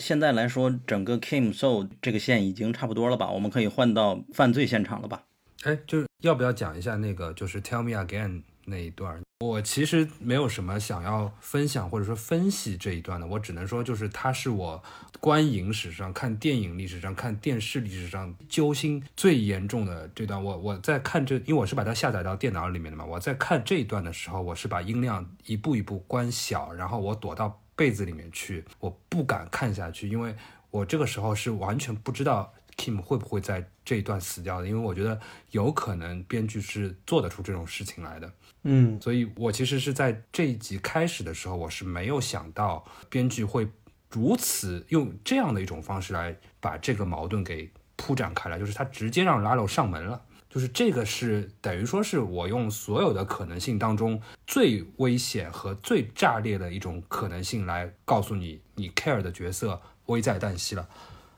现在来说，整个 Kim So 这个线已经差不多了吧？我们可以换到犯罪现场了吧？哎，就是要不要讲一下那个就是 Tell Me Again 那一段？我其实没有什么想要分享或者说分析这一段的，我只能说就是它是我观影史上、看电影历史上、看电视历史上揪心最严重的这段。我我在看这，因为我是把它下载到电脑里面的嘛，我在看这一段的时候，我是把音量一步一步关小，然后我躲到被子里面去，我不敢看下去，因为我这个时候是完全不知道 Kim 会不会在这一段死掉的，因为我觉得有可能编剧是做得出这种事情来的。嗯，所以我其实是在这一集开始的时候，我是没有想到编剧会如此用这样的一种方式来把这个矛盾给铺展开来，就是他直接让拉鲁上门了。就是这个是等于说是我用所有的可能性当中最危险和最炸裂的一种可能性来告诉你，你 care 的角色危在旦夕了。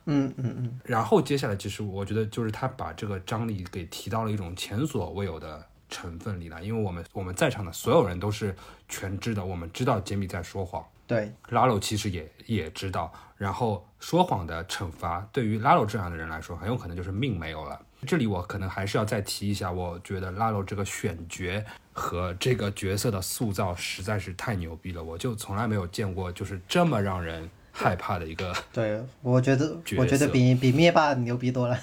嗯嗯嗯，然后接下来其实我觉得就是他把这个张力给提到了一种前所未有的成分里来，因为我们我们在场的所有人都是全知的，我们知道杰米在说谎，对，拉鲁其实也也知道，然后说谎的惩罚对于拉鲁这样的人来说，很有可能就是命没有了。这里我可能还是要再提一下，我觉得拉罗这个选角和这个角色的塑造实在是太牛逼了，我就从来没有见过就是这么让人害怕的一个。对，我觉得我觉得比比灭霸牛逼多了。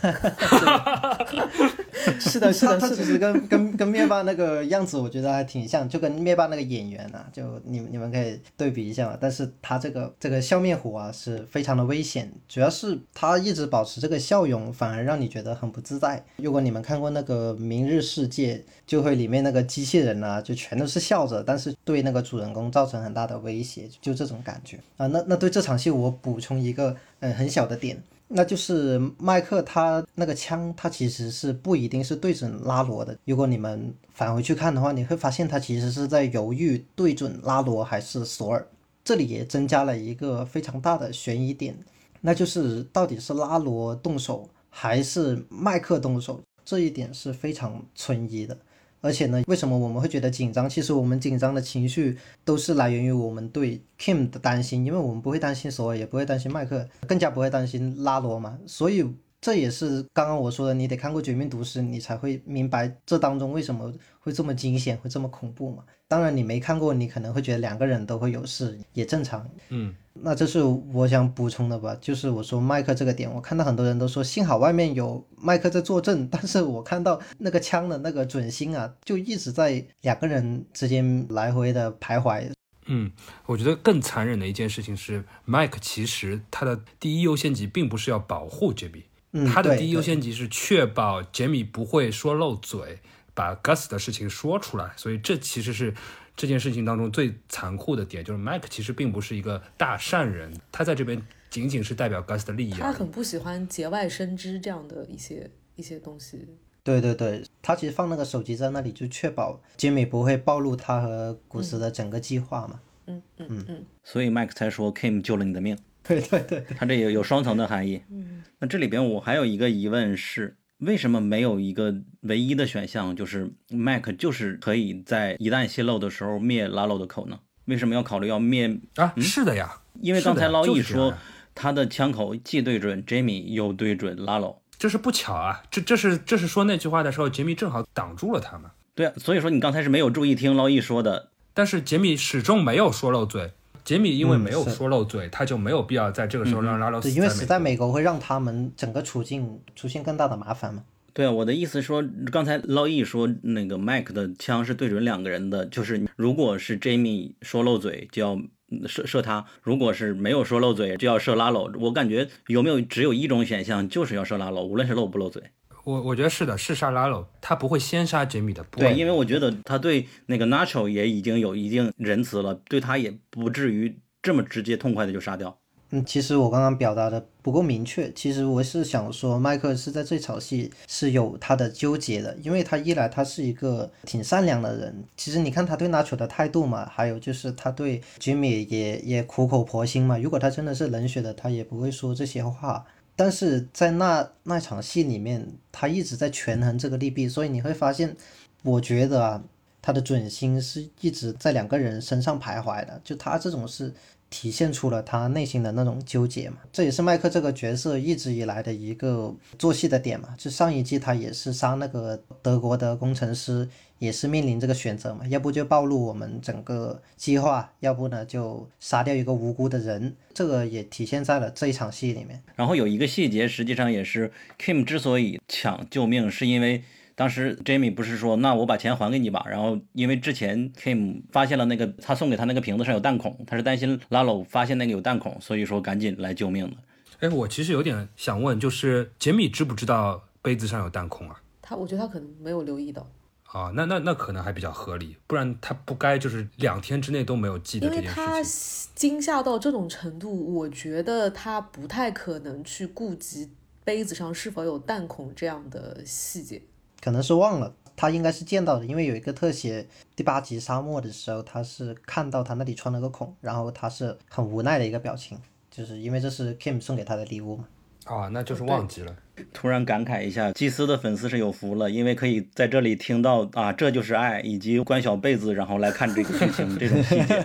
是的，是的，是的。他他其实跟跟跟灭霸那个样子，我觉得还挺像，就跟灭霸那个演员啊，就你你们可以对比一下嘛。但是他这个这个笑面虎啊是非常的危险，主要是他一直保持这个笑容，反而让你觉得很不自在。如果你们看过那个《明日世界》，就会里面那个机器人啊，就全都是笑着，但是对那个主人公造成很大的威胁，就这种感觉啊。那那对这场戏我补充一个嗯很小的点。那就是麦克他那个枪，他其实是不一定是对准拉罗的。如果你们返回去看的话，你会发现他其实是在犹豫对准拉罗还是索尔。这里也增加了一个非常大的悬疑点，那就是到底是拉罗动手还是麦克动手，这一点是非常存疑的。而且呢，为什么我们会觉得紧张？其实我们紧张的情绪都是来源于我们对 Kim 的担心，因为我们不会担心索尔，也不会担心麦克，更加不会担心拉罗嘛。所以这也是刚刚我说的，你得看过《绝命毒师》，你才会明白这当中为什么会这么惊险，会这么恐怖嘛。当然你没看过，你可能会觉得两个人都会有事，也正常。嗯，那这是我想补充的吧，就是我说麦克这个点，我看到很多人都说幸好外面有麦克在作证，但是我看到那个枪的那个准星啊，就一直在两个人之间来回的徘徊。嗯，我觉得更残忍的一件事情是，Mike 其实他的第一优先级并不是要保护杰米，嗯，他的第一优先级是确保杰米不会说漏嘴，把 Gus 的事情说出来。所以这其实是这件事情当中最残酷的点，就是 Mike 其实并不是一个大善人，他在这边仅仅是代表 Gus 的利益。他很不喜欢节外生枝这样的一些一些东西。对对对，他其实放那个手机在那里，就确保杰米不会暴露他和古斯的整个计划嘛。嗯嗯嗯，所以麦克才说 Kim 救了你的命。对对对，他这有有双层的含义。嗯，那这里边我还有一个疑问是，为什么没有一个唯一的选项，就是麦克就是可以在一旦泄露的时候灭 llo 的口呢？为什么要考虑要灭？啊，是的呀，因为刚才劳毅毅说他的枪口既对准 Jamie 又对准 llo，这是不巧啊，这这是这是说那句话的时候，杰米正好挡住了他们。对啊，所以说你刚才是没有注意听劳毅说的，但是杰米始终没有说漏嘴。杰米因为没有说漏嘴，他就没有必要在这个时候让拉洛对，死因为死在美美国会让他们整个处境出现更大的麻烦嘛。对啊，我的意思说，刚才劳毅说那个麦克的枪是对准两个人的，就是如果是 Jamie 说漏嘴就要嗯射射他，如果是没有说漏嘴就要射拉搂。我感觉有没有只有一种选项，就是要射拉搂，无论是漏不漏嘴。我我觉得是的，是杀拉鲁，他不会先杀杰米的。不对，因为我觉得他对那个 Nacho 也已经有一定仁慈了，对他也不至于这么直接痛快的就杀掉。嗯，其实我刚刚表达的不够明确。其实我是想说，麦克是在这场戏是有他的纠结的，因为他一来他是一个挺善良的人，其实你看他对纳球的态度嘛，还有就是他对 Jimmy 也也苦口婆心嘛。如果他真的是冷血的，他也不会说这些话。但是在那那场戏里面，他一直在权衡这个利弊，所以你会发现，我觉得啊，他的准心是一直在两个人身上徘徊的，就他这种是。体现出了他内心的那种纠结嘛，这也是麦克这个角色一直以来的一个做戏的点嘛。就上一季他也是杀那个德国的工程师，也是面临这个选择嘛，要不就暴露我们整个计划，要不呢就杀掉一个无辜的人。这个也体现在了这一场戏里面。然后有一个细节，实际上也是 Kim 之所以抢救命，是因为。当时 Jamie 不是说，那我把钱还给你吧。然后因为之前 Kim 发现了那个他送给他那个瓶子上有弹孔，他是担心 Lalo 发现那个有弹孔，所以说赶紧来救命的。哎，我其实有点想问，就是杰米知不知道杯子上有弹孔啊？他，我觉得他可能没有留意到。啊，那那那可能还比较合理，不然他不该就是两天之内都没有记得这件事情。因为他惊吓到这种程度，我觉得他不太可能去顾及杯子上是否有弹孔这样的细节。可能是忘了，他应该是见到的，因为有一个特写，第八集沙漠的时候，他是看到他那里穿了个孔，然后他是很无奈的一个表情，就是因为这是 Kim 送给他的礼物嘛。啊，那就是忘记了。突然感慨一下，祭司的粉丝是有福了，因为可以在这里听到啊，这就是爱，以及关小被子，然后来看这个剧情，这种细节，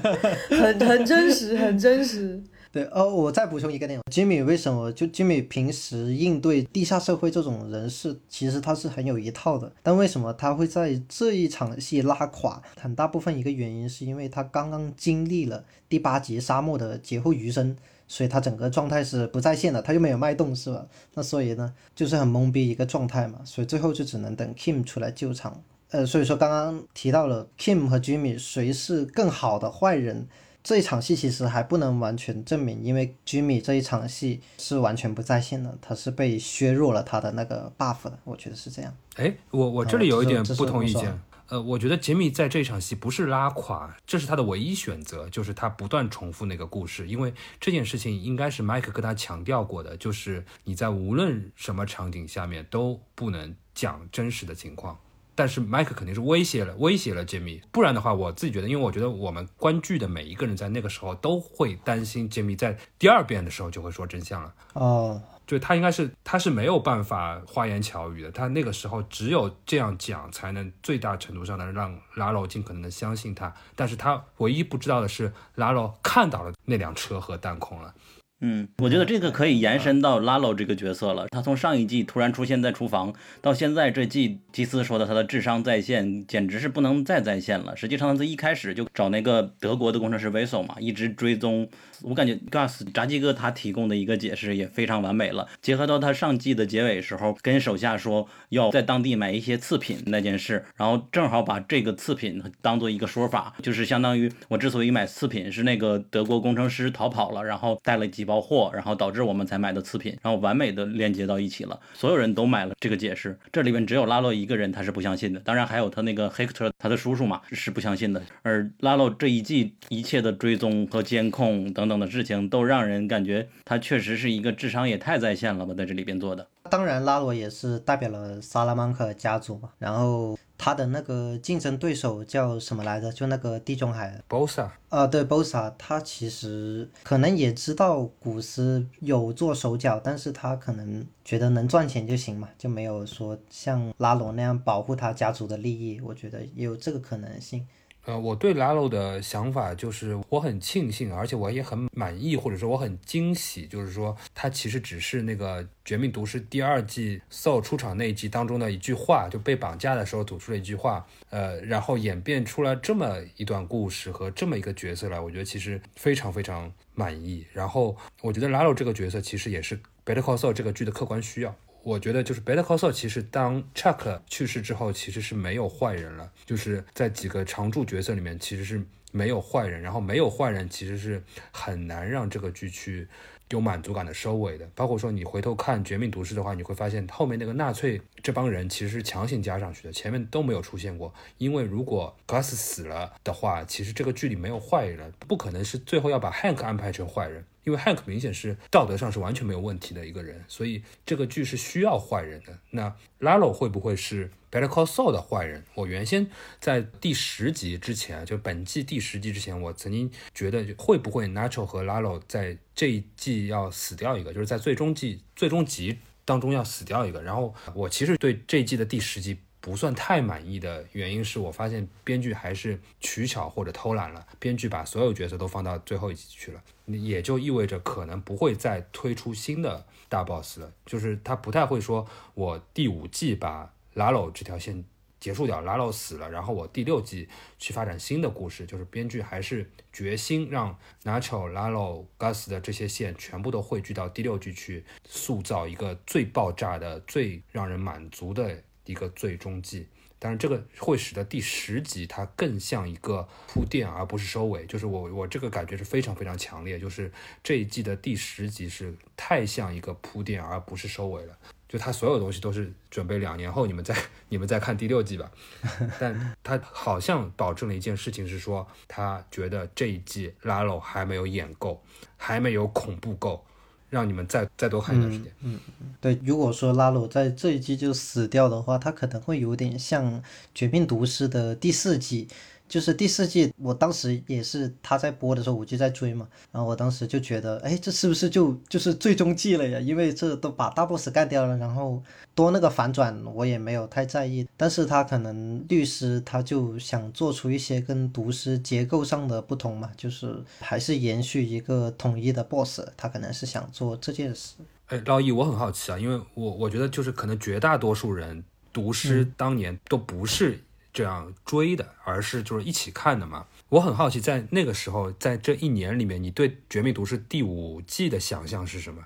很很真实，很真实。对哦，我再补充一个点，Jimmy 为什么就 Jimmy 平时应对地下社会这种人士，其实他是很有一套的，但为什么他会在这一场戏拉垮？很大部分一个原因是因为他刚刚经历了第八集沙漠的劫后余生，所以他整个状态是不在线的，他又没有脉动，是吧？那所以呢，就是很懵逼一个状态嘛，所以最后就只能等 Kim 出来救场。呃，所以说刚刚提到了 Kim 和 Jimmy 谁是更好的坏人？这一场戏其实还不能完全证明，因为 Jimmy 这一场戏是完全不在线的，他是被削弱了他的那个 buff 的，我觉得是这样。哎，我我这里有一点不同意见，呃，我觉得杰米在这场戏不是拉垮，这是他的唯一选择，就是他不断重复那个故事，因为这件事情应该是麦克跟他强调过的，就是你在无论什么场景下面都不能讲真实的情况。但是麦克肯定是威胁了，威胁了杰米，不然的话，我自己觉得，因为我觉得我们观剧的每一个人在那个时候都会担心杰米在第二遍的时候就会说真相了。哦，就他应该是他是没有办法花言巧语的，他那个时候只有这样讲才能最大程度上的让拉罗尽可能的相信他。但是他唯一不知道的是，拉罗看到了那辆车和弹孔了。嗯，我觉得这个可以延伸到拉 o 这个角色了。他从上一季突然出现在厨房，到现在这季，基斯说的他的智商在线，简直是不能再在线了。实际上，他一开始就找那个德国的工程师 Vessel 嘛，一直追踪。我感觉 Gus 炸鸡哥他提供的一个解释也非常完美了。结合到他上季的结尾时候跟手下说要在当地买一些次品那件事，然后正好把这个次品当做一个说法，就是相当于我之所以买次品是那个德国工程师逃跑了，然后带了几包。货，然后导致我们才买的次品，然后完美的连接到一起了。所有人都买了这个解释，这里面只有拉洛一个人他是不相信的。当然还有他那个 Hector，他的叔叔嘛是不相信的。而拉洛这一季一切的追踪和监控等等的事情，都让人感觉他确实是一个智商也太在线了吧，在这里边做的。当然，拉罗也是代表了萨拉曼克家族嘛。然后他的那个竞争对手叫什么来着？就那个地中海 Bosa。啊，对，Bosa，他其实可能也知道古斯有做手脚，但是他可能觉得能赚钱就行嘛，就没有说像拉罗那样保护他家族的利益。我觉得也有这个可能性。呃，我对 Lalo 的想法就是，我很庆幸，而且我也很满意，或者说我很惊喜，就是说他其实只是那个《绝命毒师》第二季 So 出场那一集当中的一句话，就被绑架的时候吐出了一句话，呃，然后演变出了这么一段故事和这么一个角色来，我觉得其实非常非常满意。然后我觉得 Lalo 这个角色其实也是《Better Call Saul》这个剧的客观需要。我觉得就是《Better Call Saul》，其实当 Chuck 去世之后，其实是没有坏人了。就是在几个常驻角色里面，其实是没有坏人。然后没有坏人，其实是很难让这个剧去有满足感的收尾的。包括说你回头看《绝命毒师》的话，你会发现后面那个纳粹这帮人其实是强行加上去的，前面都没有出现过。因为如果 Gus 死了的话，其实这个剧里没有坏人，不可能是最后要把 Hank 安排成坏人。因为 Hank 明显是道德上是完全没有问题的一个人，所以这个剧是需要坏人的。那 Lalo 会不会是 Better Call Saul 的坏人？我原先在第十集之前，就本季第十集之前，我曾经觉得会不会 Nacho 和 Lalo 在这一季要死掉一个，就是在最终季最终集当中要死掉一个。然后我其实对这季的第十集。不算太满意的原因是我发现编剧还是取巧或者偷懒了，编剧把所有角色都放到最后一集去了，也就意味着可能不会再推出新的大 boss 了，就是他不太会说，我第五季把 Lalo 这条线结束掉，Lalo 死了，然后我第六季去发展新的故事，就是编剧还是决心让 Nacho、Lalo、Gus 的这些线全部都汇聚到第六季去，塑造一个最爆炸的、最让人满足的。一个最终季，但是这个会使得第十集它更像一个铺垫，而不是收尾。就是我我这个感觉是非常非常强烈，就是这一季的第十集是太像一个铺垫，而不是收尾了。就他所有东西都是准备两年后你们再 你们再看第六季吧。但他好像保证了一件事情是说，他觉得这一季拉拢还没有演够，还没有恐怖够。让你们再再多看一段时间。嗯嗯，对，如果说拉鲁在这一季就死掉的话，他可能会有点像《绝命毒师》的第四季。就是第四季，我当时也是他在播的时候，我就在追嘛。然后我当时就觉得，哎，这是不是就就是最终季了呀？因为这都把大 boss 干掉了，然后多那个反转，我也没有太在意。但是他可能律师他就想做出一些跟毒师结构上的不同嘛，就是还是延续一个统一的 boss，他可能是想做这件事。哎，老易，我很好奇啊，因为我我觉得就是可能绝大多数人毒师当年都不是。这样追的，而是就是一起看的嘛。我很好奇，在那个时候，在这一年里面，你对《绝命毒师》第五季的想象是什么？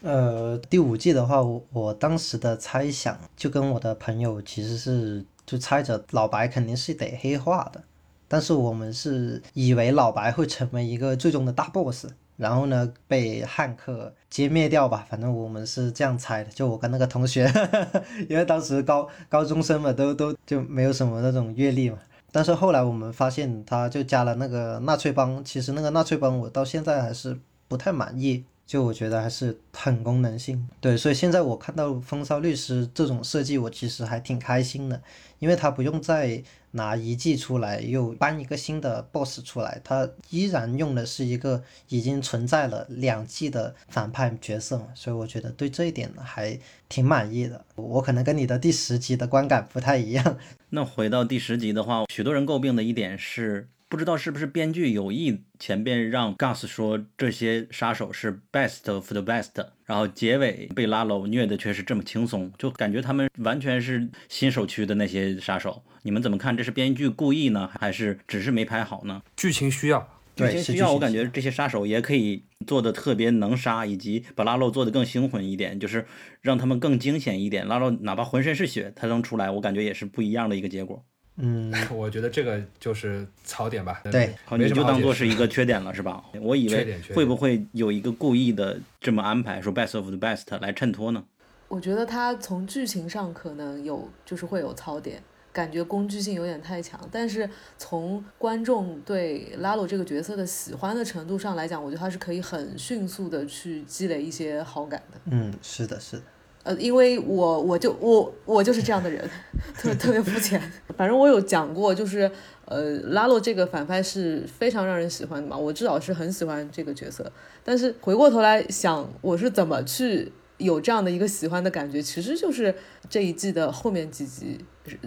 呃，第五季的话，我我当时的猜想就跟我的朋友其实是就猜着老白肯定是得黑化的，但是我们是以为老白会成为一个最终的大 boss。然后呢，被汉克歼灭掉吧，反正我们是这样猜的。就我跟那个同学，因为当时高高中生嘛，都都就没有什么那种阅历嘛。但是后来我们发现，他就加了那个纳粹帮。其实那个纳粹帮，我到现在还是不太满意。就我觉得还是很功能性。对，所以现在我看到风骚律师这种设计，我其实还挺开心的，因为他不用再。拿一季出来，又搬一个新的 boss 出来，他依然用的是一个已经存在了两季的反派角色嘛，所以我觉得对这一点还挺满意的。我可能跟你的第十集的观感不太一样。那回到第十集的话，许多人诟病的一点是。不知道是不是编剧有意前边让 Gus 说这些杀手是 best of the best，然后结尾被拉楼虐的却是这么轻松，就感觉他们完全是新手区的那些杀手。你们怎么看？这是编剧故意呢，还是只是没拍好呢？剧情需要，剧情需要。我感觉这些杀手也可以做的特别能杀，以及把拉洛做的更凶狠一点，就是让他们更惊险一点。拉洛哪怕浑身是血，他能出来，我感觉也是不一样的一个结果。嗯，我觉得这个就是槽点吧。对，你就当做是一个缺点了，是吧？我以为会不会有一个故意的这么安排，说 best of the best 来衬托呢？我觉得他从剧情上可能有，就是会有槽点，感觉工具性有点太强。但是从观众对拉鲁这个角色的喜欢的程度上来讲，我觉得他是可以很迅速的去积累一些好感的。嗯，是的，是的。呃，因为我我就我我就是这样的人，特特别肤浅。反正我有讲过，就是呃，拉洛这个反派是非常让人喜欢的嘛，我至少是很喜欢这个角色。但是回过头来想，我是怎么去有这样的一个喜欢的感觉，其实就是这一季的后面几集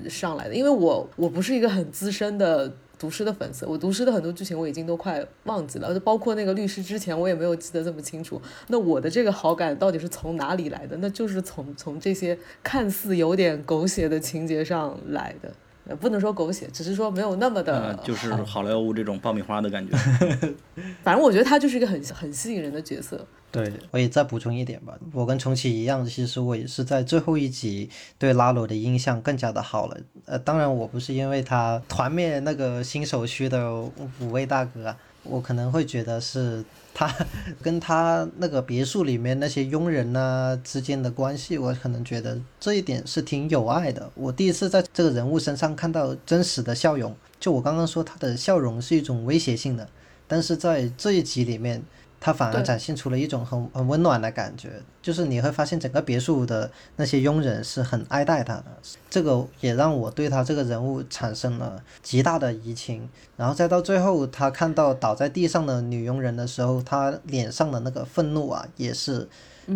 上来的。因为我我不是一个很资深的。读诗的粉丝，我读诗的很多剧情我已经都快忘记了，就包括那个律师之前我也没有记得这么清楚。那我的这个好感到底是从哪里来的？那就是从从这些看似有点狗血的情节上来的，呃，不能说狗血，只是说没有那么的，就是好莱坞这种爆米花的感觉。反正我觉得他就是一个很很吸引人的角色。对，我也再补充一点吧。我跟重启一样，其实我也是在最后一集对拉罗的印象更加的好了。呃，当然我不是因为他团灭那个新手区的五位大哥，我可能会觉得是他跟他那个别墅里面那些佣人呐、之间的关系，我可能觉得这一点是挺有爱的。我第一次在这个人物身上看到真实的笑容，就我刚刚说他的笑容是一种威胁性的，但是在这一集里面。他反而展现出了一种很很温暖的感觉，就是你会发现整个别墅的那些佣人是很爱戴他的，这个也让我对他这个人物产生了极大的移情。然后再到最后，他看到倒在地上的女佣人的时候，他脸上的那个愤怒啊，也是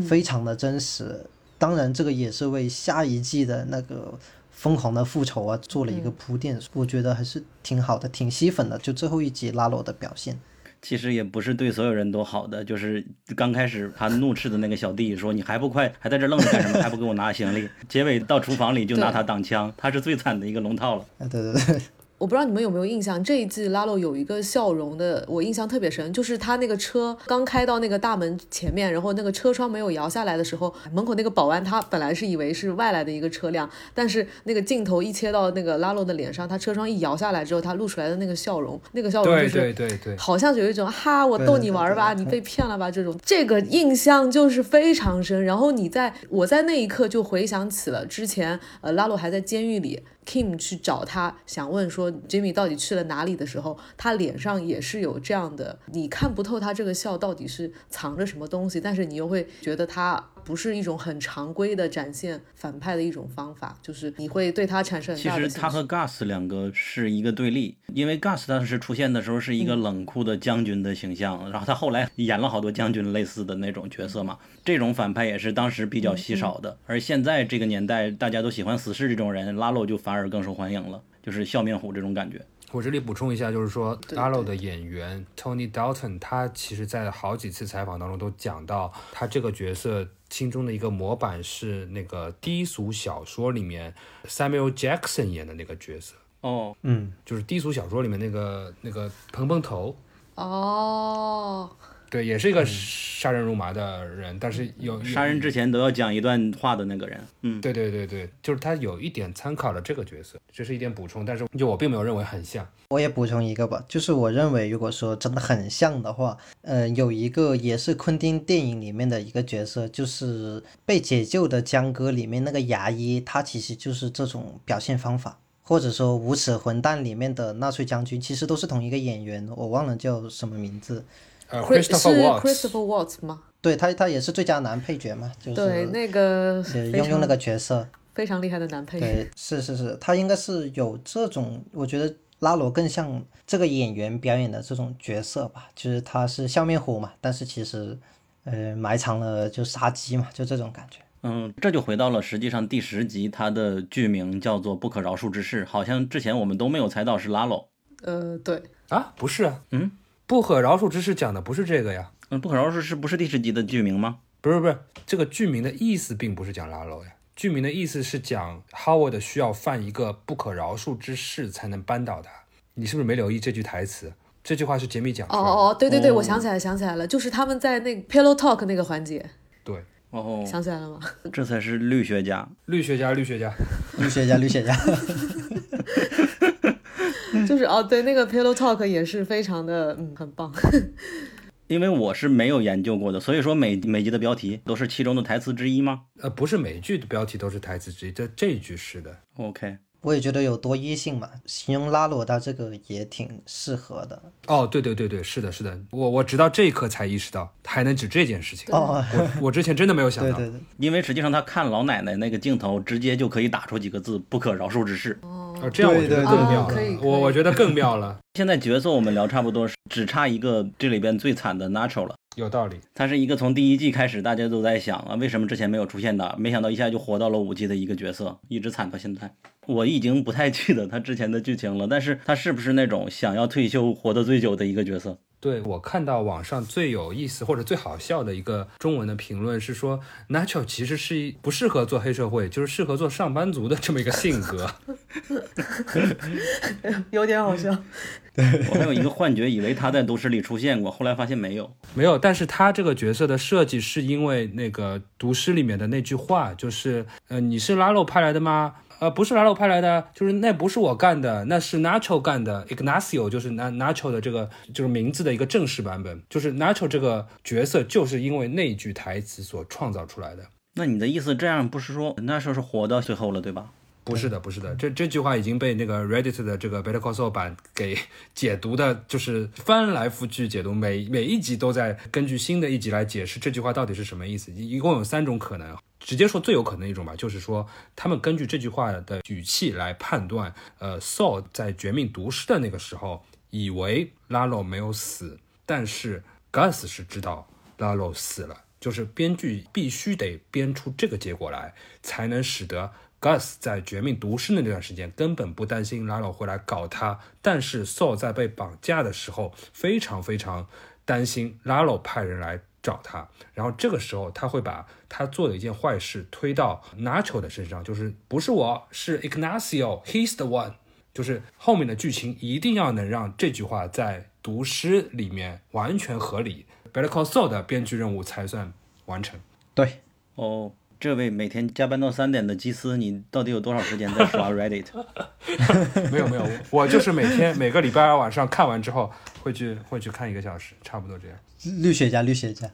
非常的真实。当然，这个也是为下一季的那个疯狂的复仇啊做了一个铺垫，我觉得还是挺好的，挺吸粉的。就最后一集拉罗的表现。其实也不是对所有人都好的，就是刚开始他怒斥的那个小弟说：“你还不快，还在这愣着干什么？还不给我拿行李？”结尾到厨房里就拿他挡枪，他是最惨的一个龙套了。啊，对对对。我不知道你们有没有印象，这一季拉洛有一个笑容的，我印象特别深，就是他那个车刚开到那个大门前面，然后那个车窗没有摇下来的时候，门口那个保安他本来是以为是外来的一个车辆，但是那个镜头一切到那个拉洛的脸上，他车窗一摇下来之后，他露出来的那个笑容，那个笑容就是对对对，好像有一种哈，我逗你玩儿吧，你被骗了吧这种，这个印象就是非常深。然后你在我在那一刻就回想起了之前，呃，拉洛还在监狱里，Kim 去找他，想问说 Jimmy 到底去了哪里的时候，他脸上也是有这样的，你看不透他这个笑到底是藏着什么东西，但是你又会觉得他不是一种很常规的展现反派的一种方法，就是你会对他产生很其大的其。实他和 Gus 两个是一个对立，因为 Gus 当时出现的时候是一个冷酷的将军的形象，然后他后来演了好多将军类似的那种角色嘛，这种反派也是当时比较稀少的。而现在这个年代，大家都喜欢死侍这种人，拉洛就反而更受欢迎了，就是笑面虎这种感觉。我这里补充一下，就是说阿洛的演员 Tony Dalton，他其实在好几次采访当中都讲到，他这个角色心中的一个模板是那个低俗小说里面 Samuel Jackson 演的那个角色，哦，嗯，就是低俗小说里面那个那个蓬蓬头，哦，对，也是一个杀人如麻的人，但是有有杀人之前都要讲一段话的那个人，嗯，对对对对，就是他有一点参考了这个角色，这是一点补充，但是就我并没有认为很像。我也补充一个吧，就是我认为，如果说真的很像的话，呃，有一个也是昆汀电影里面的一个角色，就是被解救的江哥里面那个牙医，他其实就是这种表现方法，或者说无耻混蛋里面的纳粹将军，其实都是同一个演员，我忘了叫什么名字。呃 Chris- 是，Christopher Waltz，Christopher Watts 吗？对他，他也是最佳男配角嘛，就是对，那个用用那个角色。非常厉害的男配角。对，是是是，他应该是有这种，我觉得拉罗更像这个演员表演的这种角色吧，就是他是笑面虎嘛，但是其实，呃，埋藏了就杀机嘛，就这种感觉。嗯，这就回到了实际上第十集，它的剧名叫做《不可饶恕之事》，好像之前我们都没有猜到是拉罗。呃，对，啊，不是啊，嗯，不可饶恕之事讲的不是这个呀，嗯，不可饶恕是不是第十集的剧名吗？不是不是，这个剧名的意思并不是讲拉洛呀，剧名的意思是讲 Howard 需要犯一个不可饶恕之事才能扳倒他。你是不是没留意这句台词？这句话是杰米讲的。哦哦哦，对对对，哦我想起来想起来了，就是他们在那个 Pillow Talk 那个环节，对，哦，想起来了吗？这才是绿学家。绿学家，绿学家，绿学家，绿学家，就是哦，对，那个 Pillow Talk 也是非常的，嗯，很棒。因为我是没有研究过的，所以说每每集的标题都是其中的台词之一吗呃，不是每一句的标题都是台词之一，这这一句是的。？OK，我也觉得有多义性嘛，形容拉罗他这个也挺适合的。哦，对对对对，是的，是的，我我直到这一刻才意识到还能指这件事情。哦，我我之前真的没有 想到。对对对，因为实际上他看老奶奶那个镜头，直接就可以打出几个字“不可饶恕之事”。哦，这样我觉得更妙了。我我觉得更妙了，现在角色我们聊差不多，只差一个这里边最惨的 Nacho 了。有道理。他是一个从第一季开始大家都在想啊，为什么之前没有出现的？没想到一下就活到了五季的一个角色，一直惨到现在。我已经不太记得他之前的剧情了，但是他是不是那种想要退休活得最久的一个角色？对我看到网上最有意思或者最好笑的一个中文的评论是说，Nacho 其实是一不适合做黑社会，就是适合做上班族的这么一个性格。有点好笑。我还有一个幻觉，以为他在都市里出现过，后来发现没有。没有，但是他这个角色的设计是因为那个读诗里面的那句话，就是呃，你是拉洛派来的吗？呃，不是拉洛派来的，就是那不是我干的，那是 Nacho 干的，Ignacio 就是 Na Nacho 的这个就是名字的一个正式版本，就是 Nacho 这个角色就是因为那句台词所创造出来的。那你的意思这样不是说那时候是活到最后了，对吧？不是的，不是的，这这句话已经被那个 Reddit 的这个 Better Call Saul 版给 解读的，就是翻来覆去解读，每每一集都在根据新的一集来解释这句话到底是什么意思。一一共有三种可能，直接说最有可能的一种吧，就是说他们根据这句话的语气来判断，呃，Saul 在绝命毒师的那个时候以为 Lalo 没有死，但是 Gus 是知道 Lalo 死了，就是编剧必须得编出这个结果来，才能使得。Gus 在绝命毒师的那段时间根本不担心 Lalo 会来搞他，但是 Saul 在被绑架的时候非常非常担心 Lalo 派人来找他，然后这个时候他会把他做的一件坏事推到 Nacho 的身上，就是不是我是 Ignacio，He's the one，就是后面的剧情一定要能让这句话在读诗里面完全合理，Better Call Saul 的编剧任务才算完成。对，哦。这位每天加班到三点的基斯，你到底有多少时间在刷 Reddit？没有没有，我就是每天每个礼拜二晚上看完之后，会去会去看一个小时，差不多这样。绿学家，绿学家。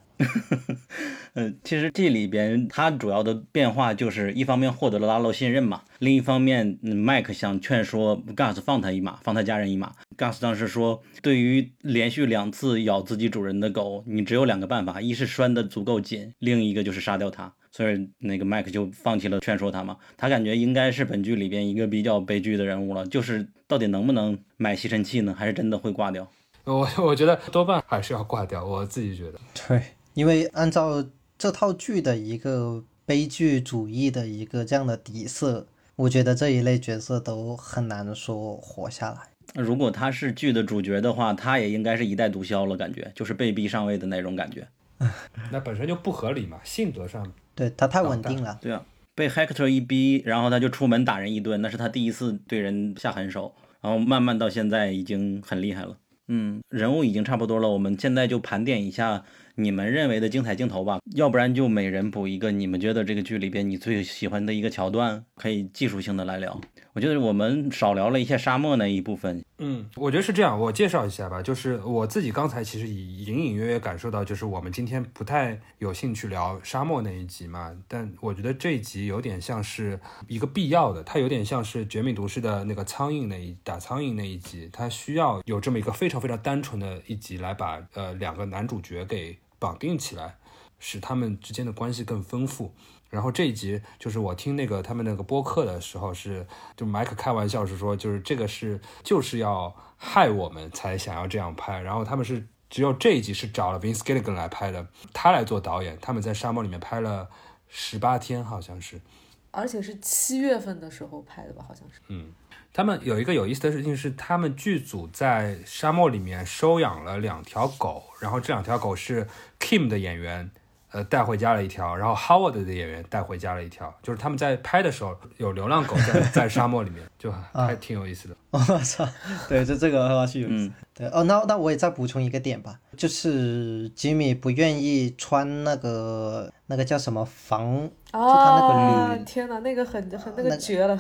嗯，其实这里边它主要的变化就是一方面获得了拉洛信任嘛，另一方面嗯麦克想劝说 Gus 放他一马，放他家人一马。Gus 当时说，对于连续两次咬自己主人的狗，你只有两个办法，一是拴得足够紧，另一个就是杀掉它。所以那个麦克就放弃了劝说他嘛，他感觉应该是本剧里边一个比较悲剧的人物了，就是到底能不能买吸尘器呢？还是真的会挂掉？我我觉得多半还是要挂掉，我自己觉得。对，因为按照这套剧的一个悲剧主义的一个这样的底色，我觉得这一类角色都很难说活下来。如果他是剧的主角的话，他也应该是一代毒枭了，感觉就是被逼上位的那种感觉。那本身就不合理嘛，性格上。对他太稳定了。对啊，被 Hector 一逼，然后他就出门打人一顿，那是他第一次对人下狠手，然后慢慢到现在已经很厉害了。嗯，人物已经差不多了，我们现在就盘点一下你们认为的精彩镜头吧，要不然就每人补一个你们觉得这个剧里边你最喜欢的一个桥段，可以技术性的来聊。我觉得我们少聊了一些沙漠那一部分。嗯，我觉得是这样，我介绍一下吧。就是我自己刚才其实隐隐约约感受到，就是我们今天不太有兴趣聊沙漠那一集嘛。但我觉得这一集有点像是一个必要的，它有点像是《绝命毒师》的那个苍蝇那一打苍蝇那一集，它需要有这么一个非常非常单纯的一集来把呃两个男主角给绑定起来，使他们之间的关系更丰富。然后这一集就是我听那个他们那个播客的时候，是就麦克开玩笑是说，就是这个是就是要害我们才想要这样拍。然后他们是只有这一集是找了 Vince Gilligan 来拍的，他来做导演。他们在沙漠里面拍了十八天，好像是，而且是七月份的时候拍的吧，好像是。嗯，他们有一个有意思的事情是，他们剧组在沙漠里面收养了两条狗，然后这两条狗是 Kim 的演员。呃，带回家了一条，然后 Howard 的演员带回家了一条，就是他们在拍的时候有流浪狗在 在沙漠里面，就还挺有意思的。我操，对，就这个是有意思。对，哦，那那我也再补充一个点吧，就是吉米不愿意穿那个那个叫什么防，就他那个铝。天哪，那个很很那个绝了。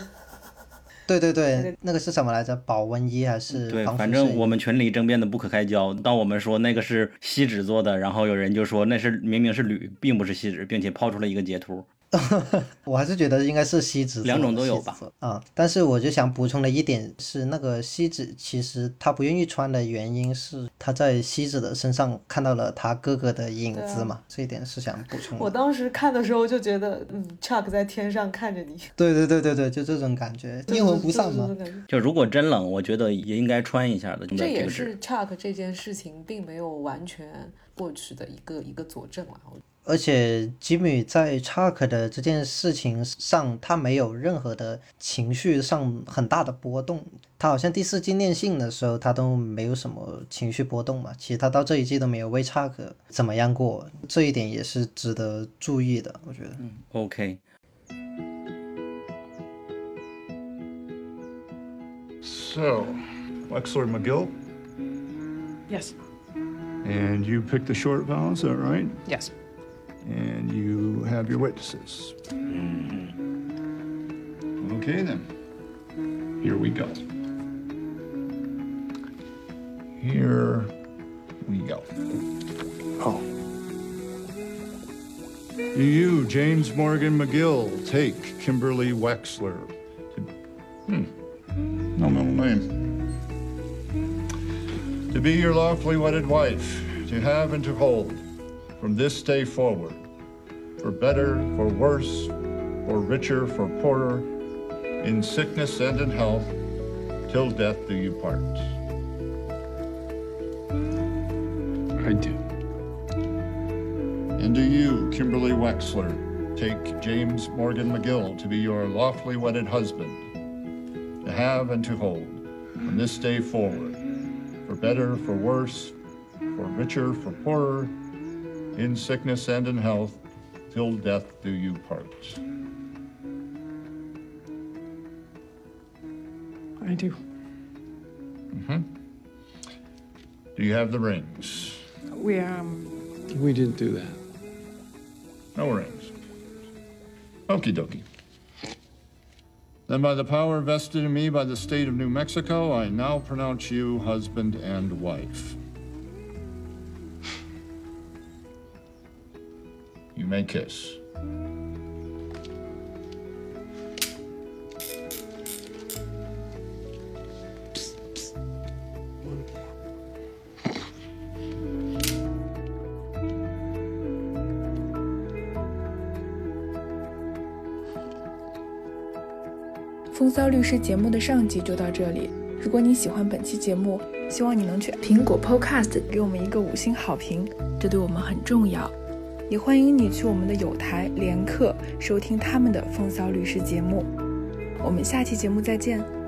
对对对，那个是什么来着？保温衣还是？对，反正我们群里争辩的不可开交。当我们说那个是锡纸做的，然后有人就说那是明明是铝，并不是锡纸，并且抛出了一个截图。我还是觉得应该是锡纸，两种都有吧。啊，但是我就想补充的一点是，那个锡纸其实他不愿意穿的原因是他在锡纸的身上看到了他哥哥的影子嘛，这一点是想补充。我当时看的时候就觉得，嗯，Chuck 在天上看着你。对对对对对，就这种感觉，阴魂不散嘛。就如果真冷，我觉得也应该穿一下的。这也是 Chuck 这件事情并没有完全过去的一个一个佐证了。而且吉米在查克的这件事情上，他没有任何的情绪上很大的波动。他好像第四季念信的时候，他都没有什么情绪波动嘛。其实他到这一季都没有为查克怎么样过，这一点也是值得注意的。我觉得。嗯，OK。So, Wexler McGill. Yes. And you picked the short vowel, is that right? Yes. And you have your witnesses. Okay then. Here we go. Here we go. Oh. Do you, James Morgan McGill, take Kimberly Wexler? To, hmm. No middle name. To be your lawfully wedded wife, to have and to hold, from this day forward, for better, for worse, for richer, for poorer, in sickness and in health, till death do you part. I do. And do you, Kimberly Wexler, take James Morgan McGill to be your lawfully wedded husband, to have and to hold, from this day forward, for better, for worse, for richer, for poorer, in sickness and in health, till death do you part. I do. Mm -hmm. Do you have the rings? We, um, We didn't do that. No rings. Okie dokie. Then, by the power vested in me by the state of New Mexico, I now pronounce you husband and wife. You may kiss. 风骚律师节目的上集就到这里。如果你喜欢本期节目，希望你能去苹果 Podcast 给我们一个五星好评，这对我们很重要。也欢迎你去我们的有台连客收听他们的风骚律师节目。我们下期节目再见。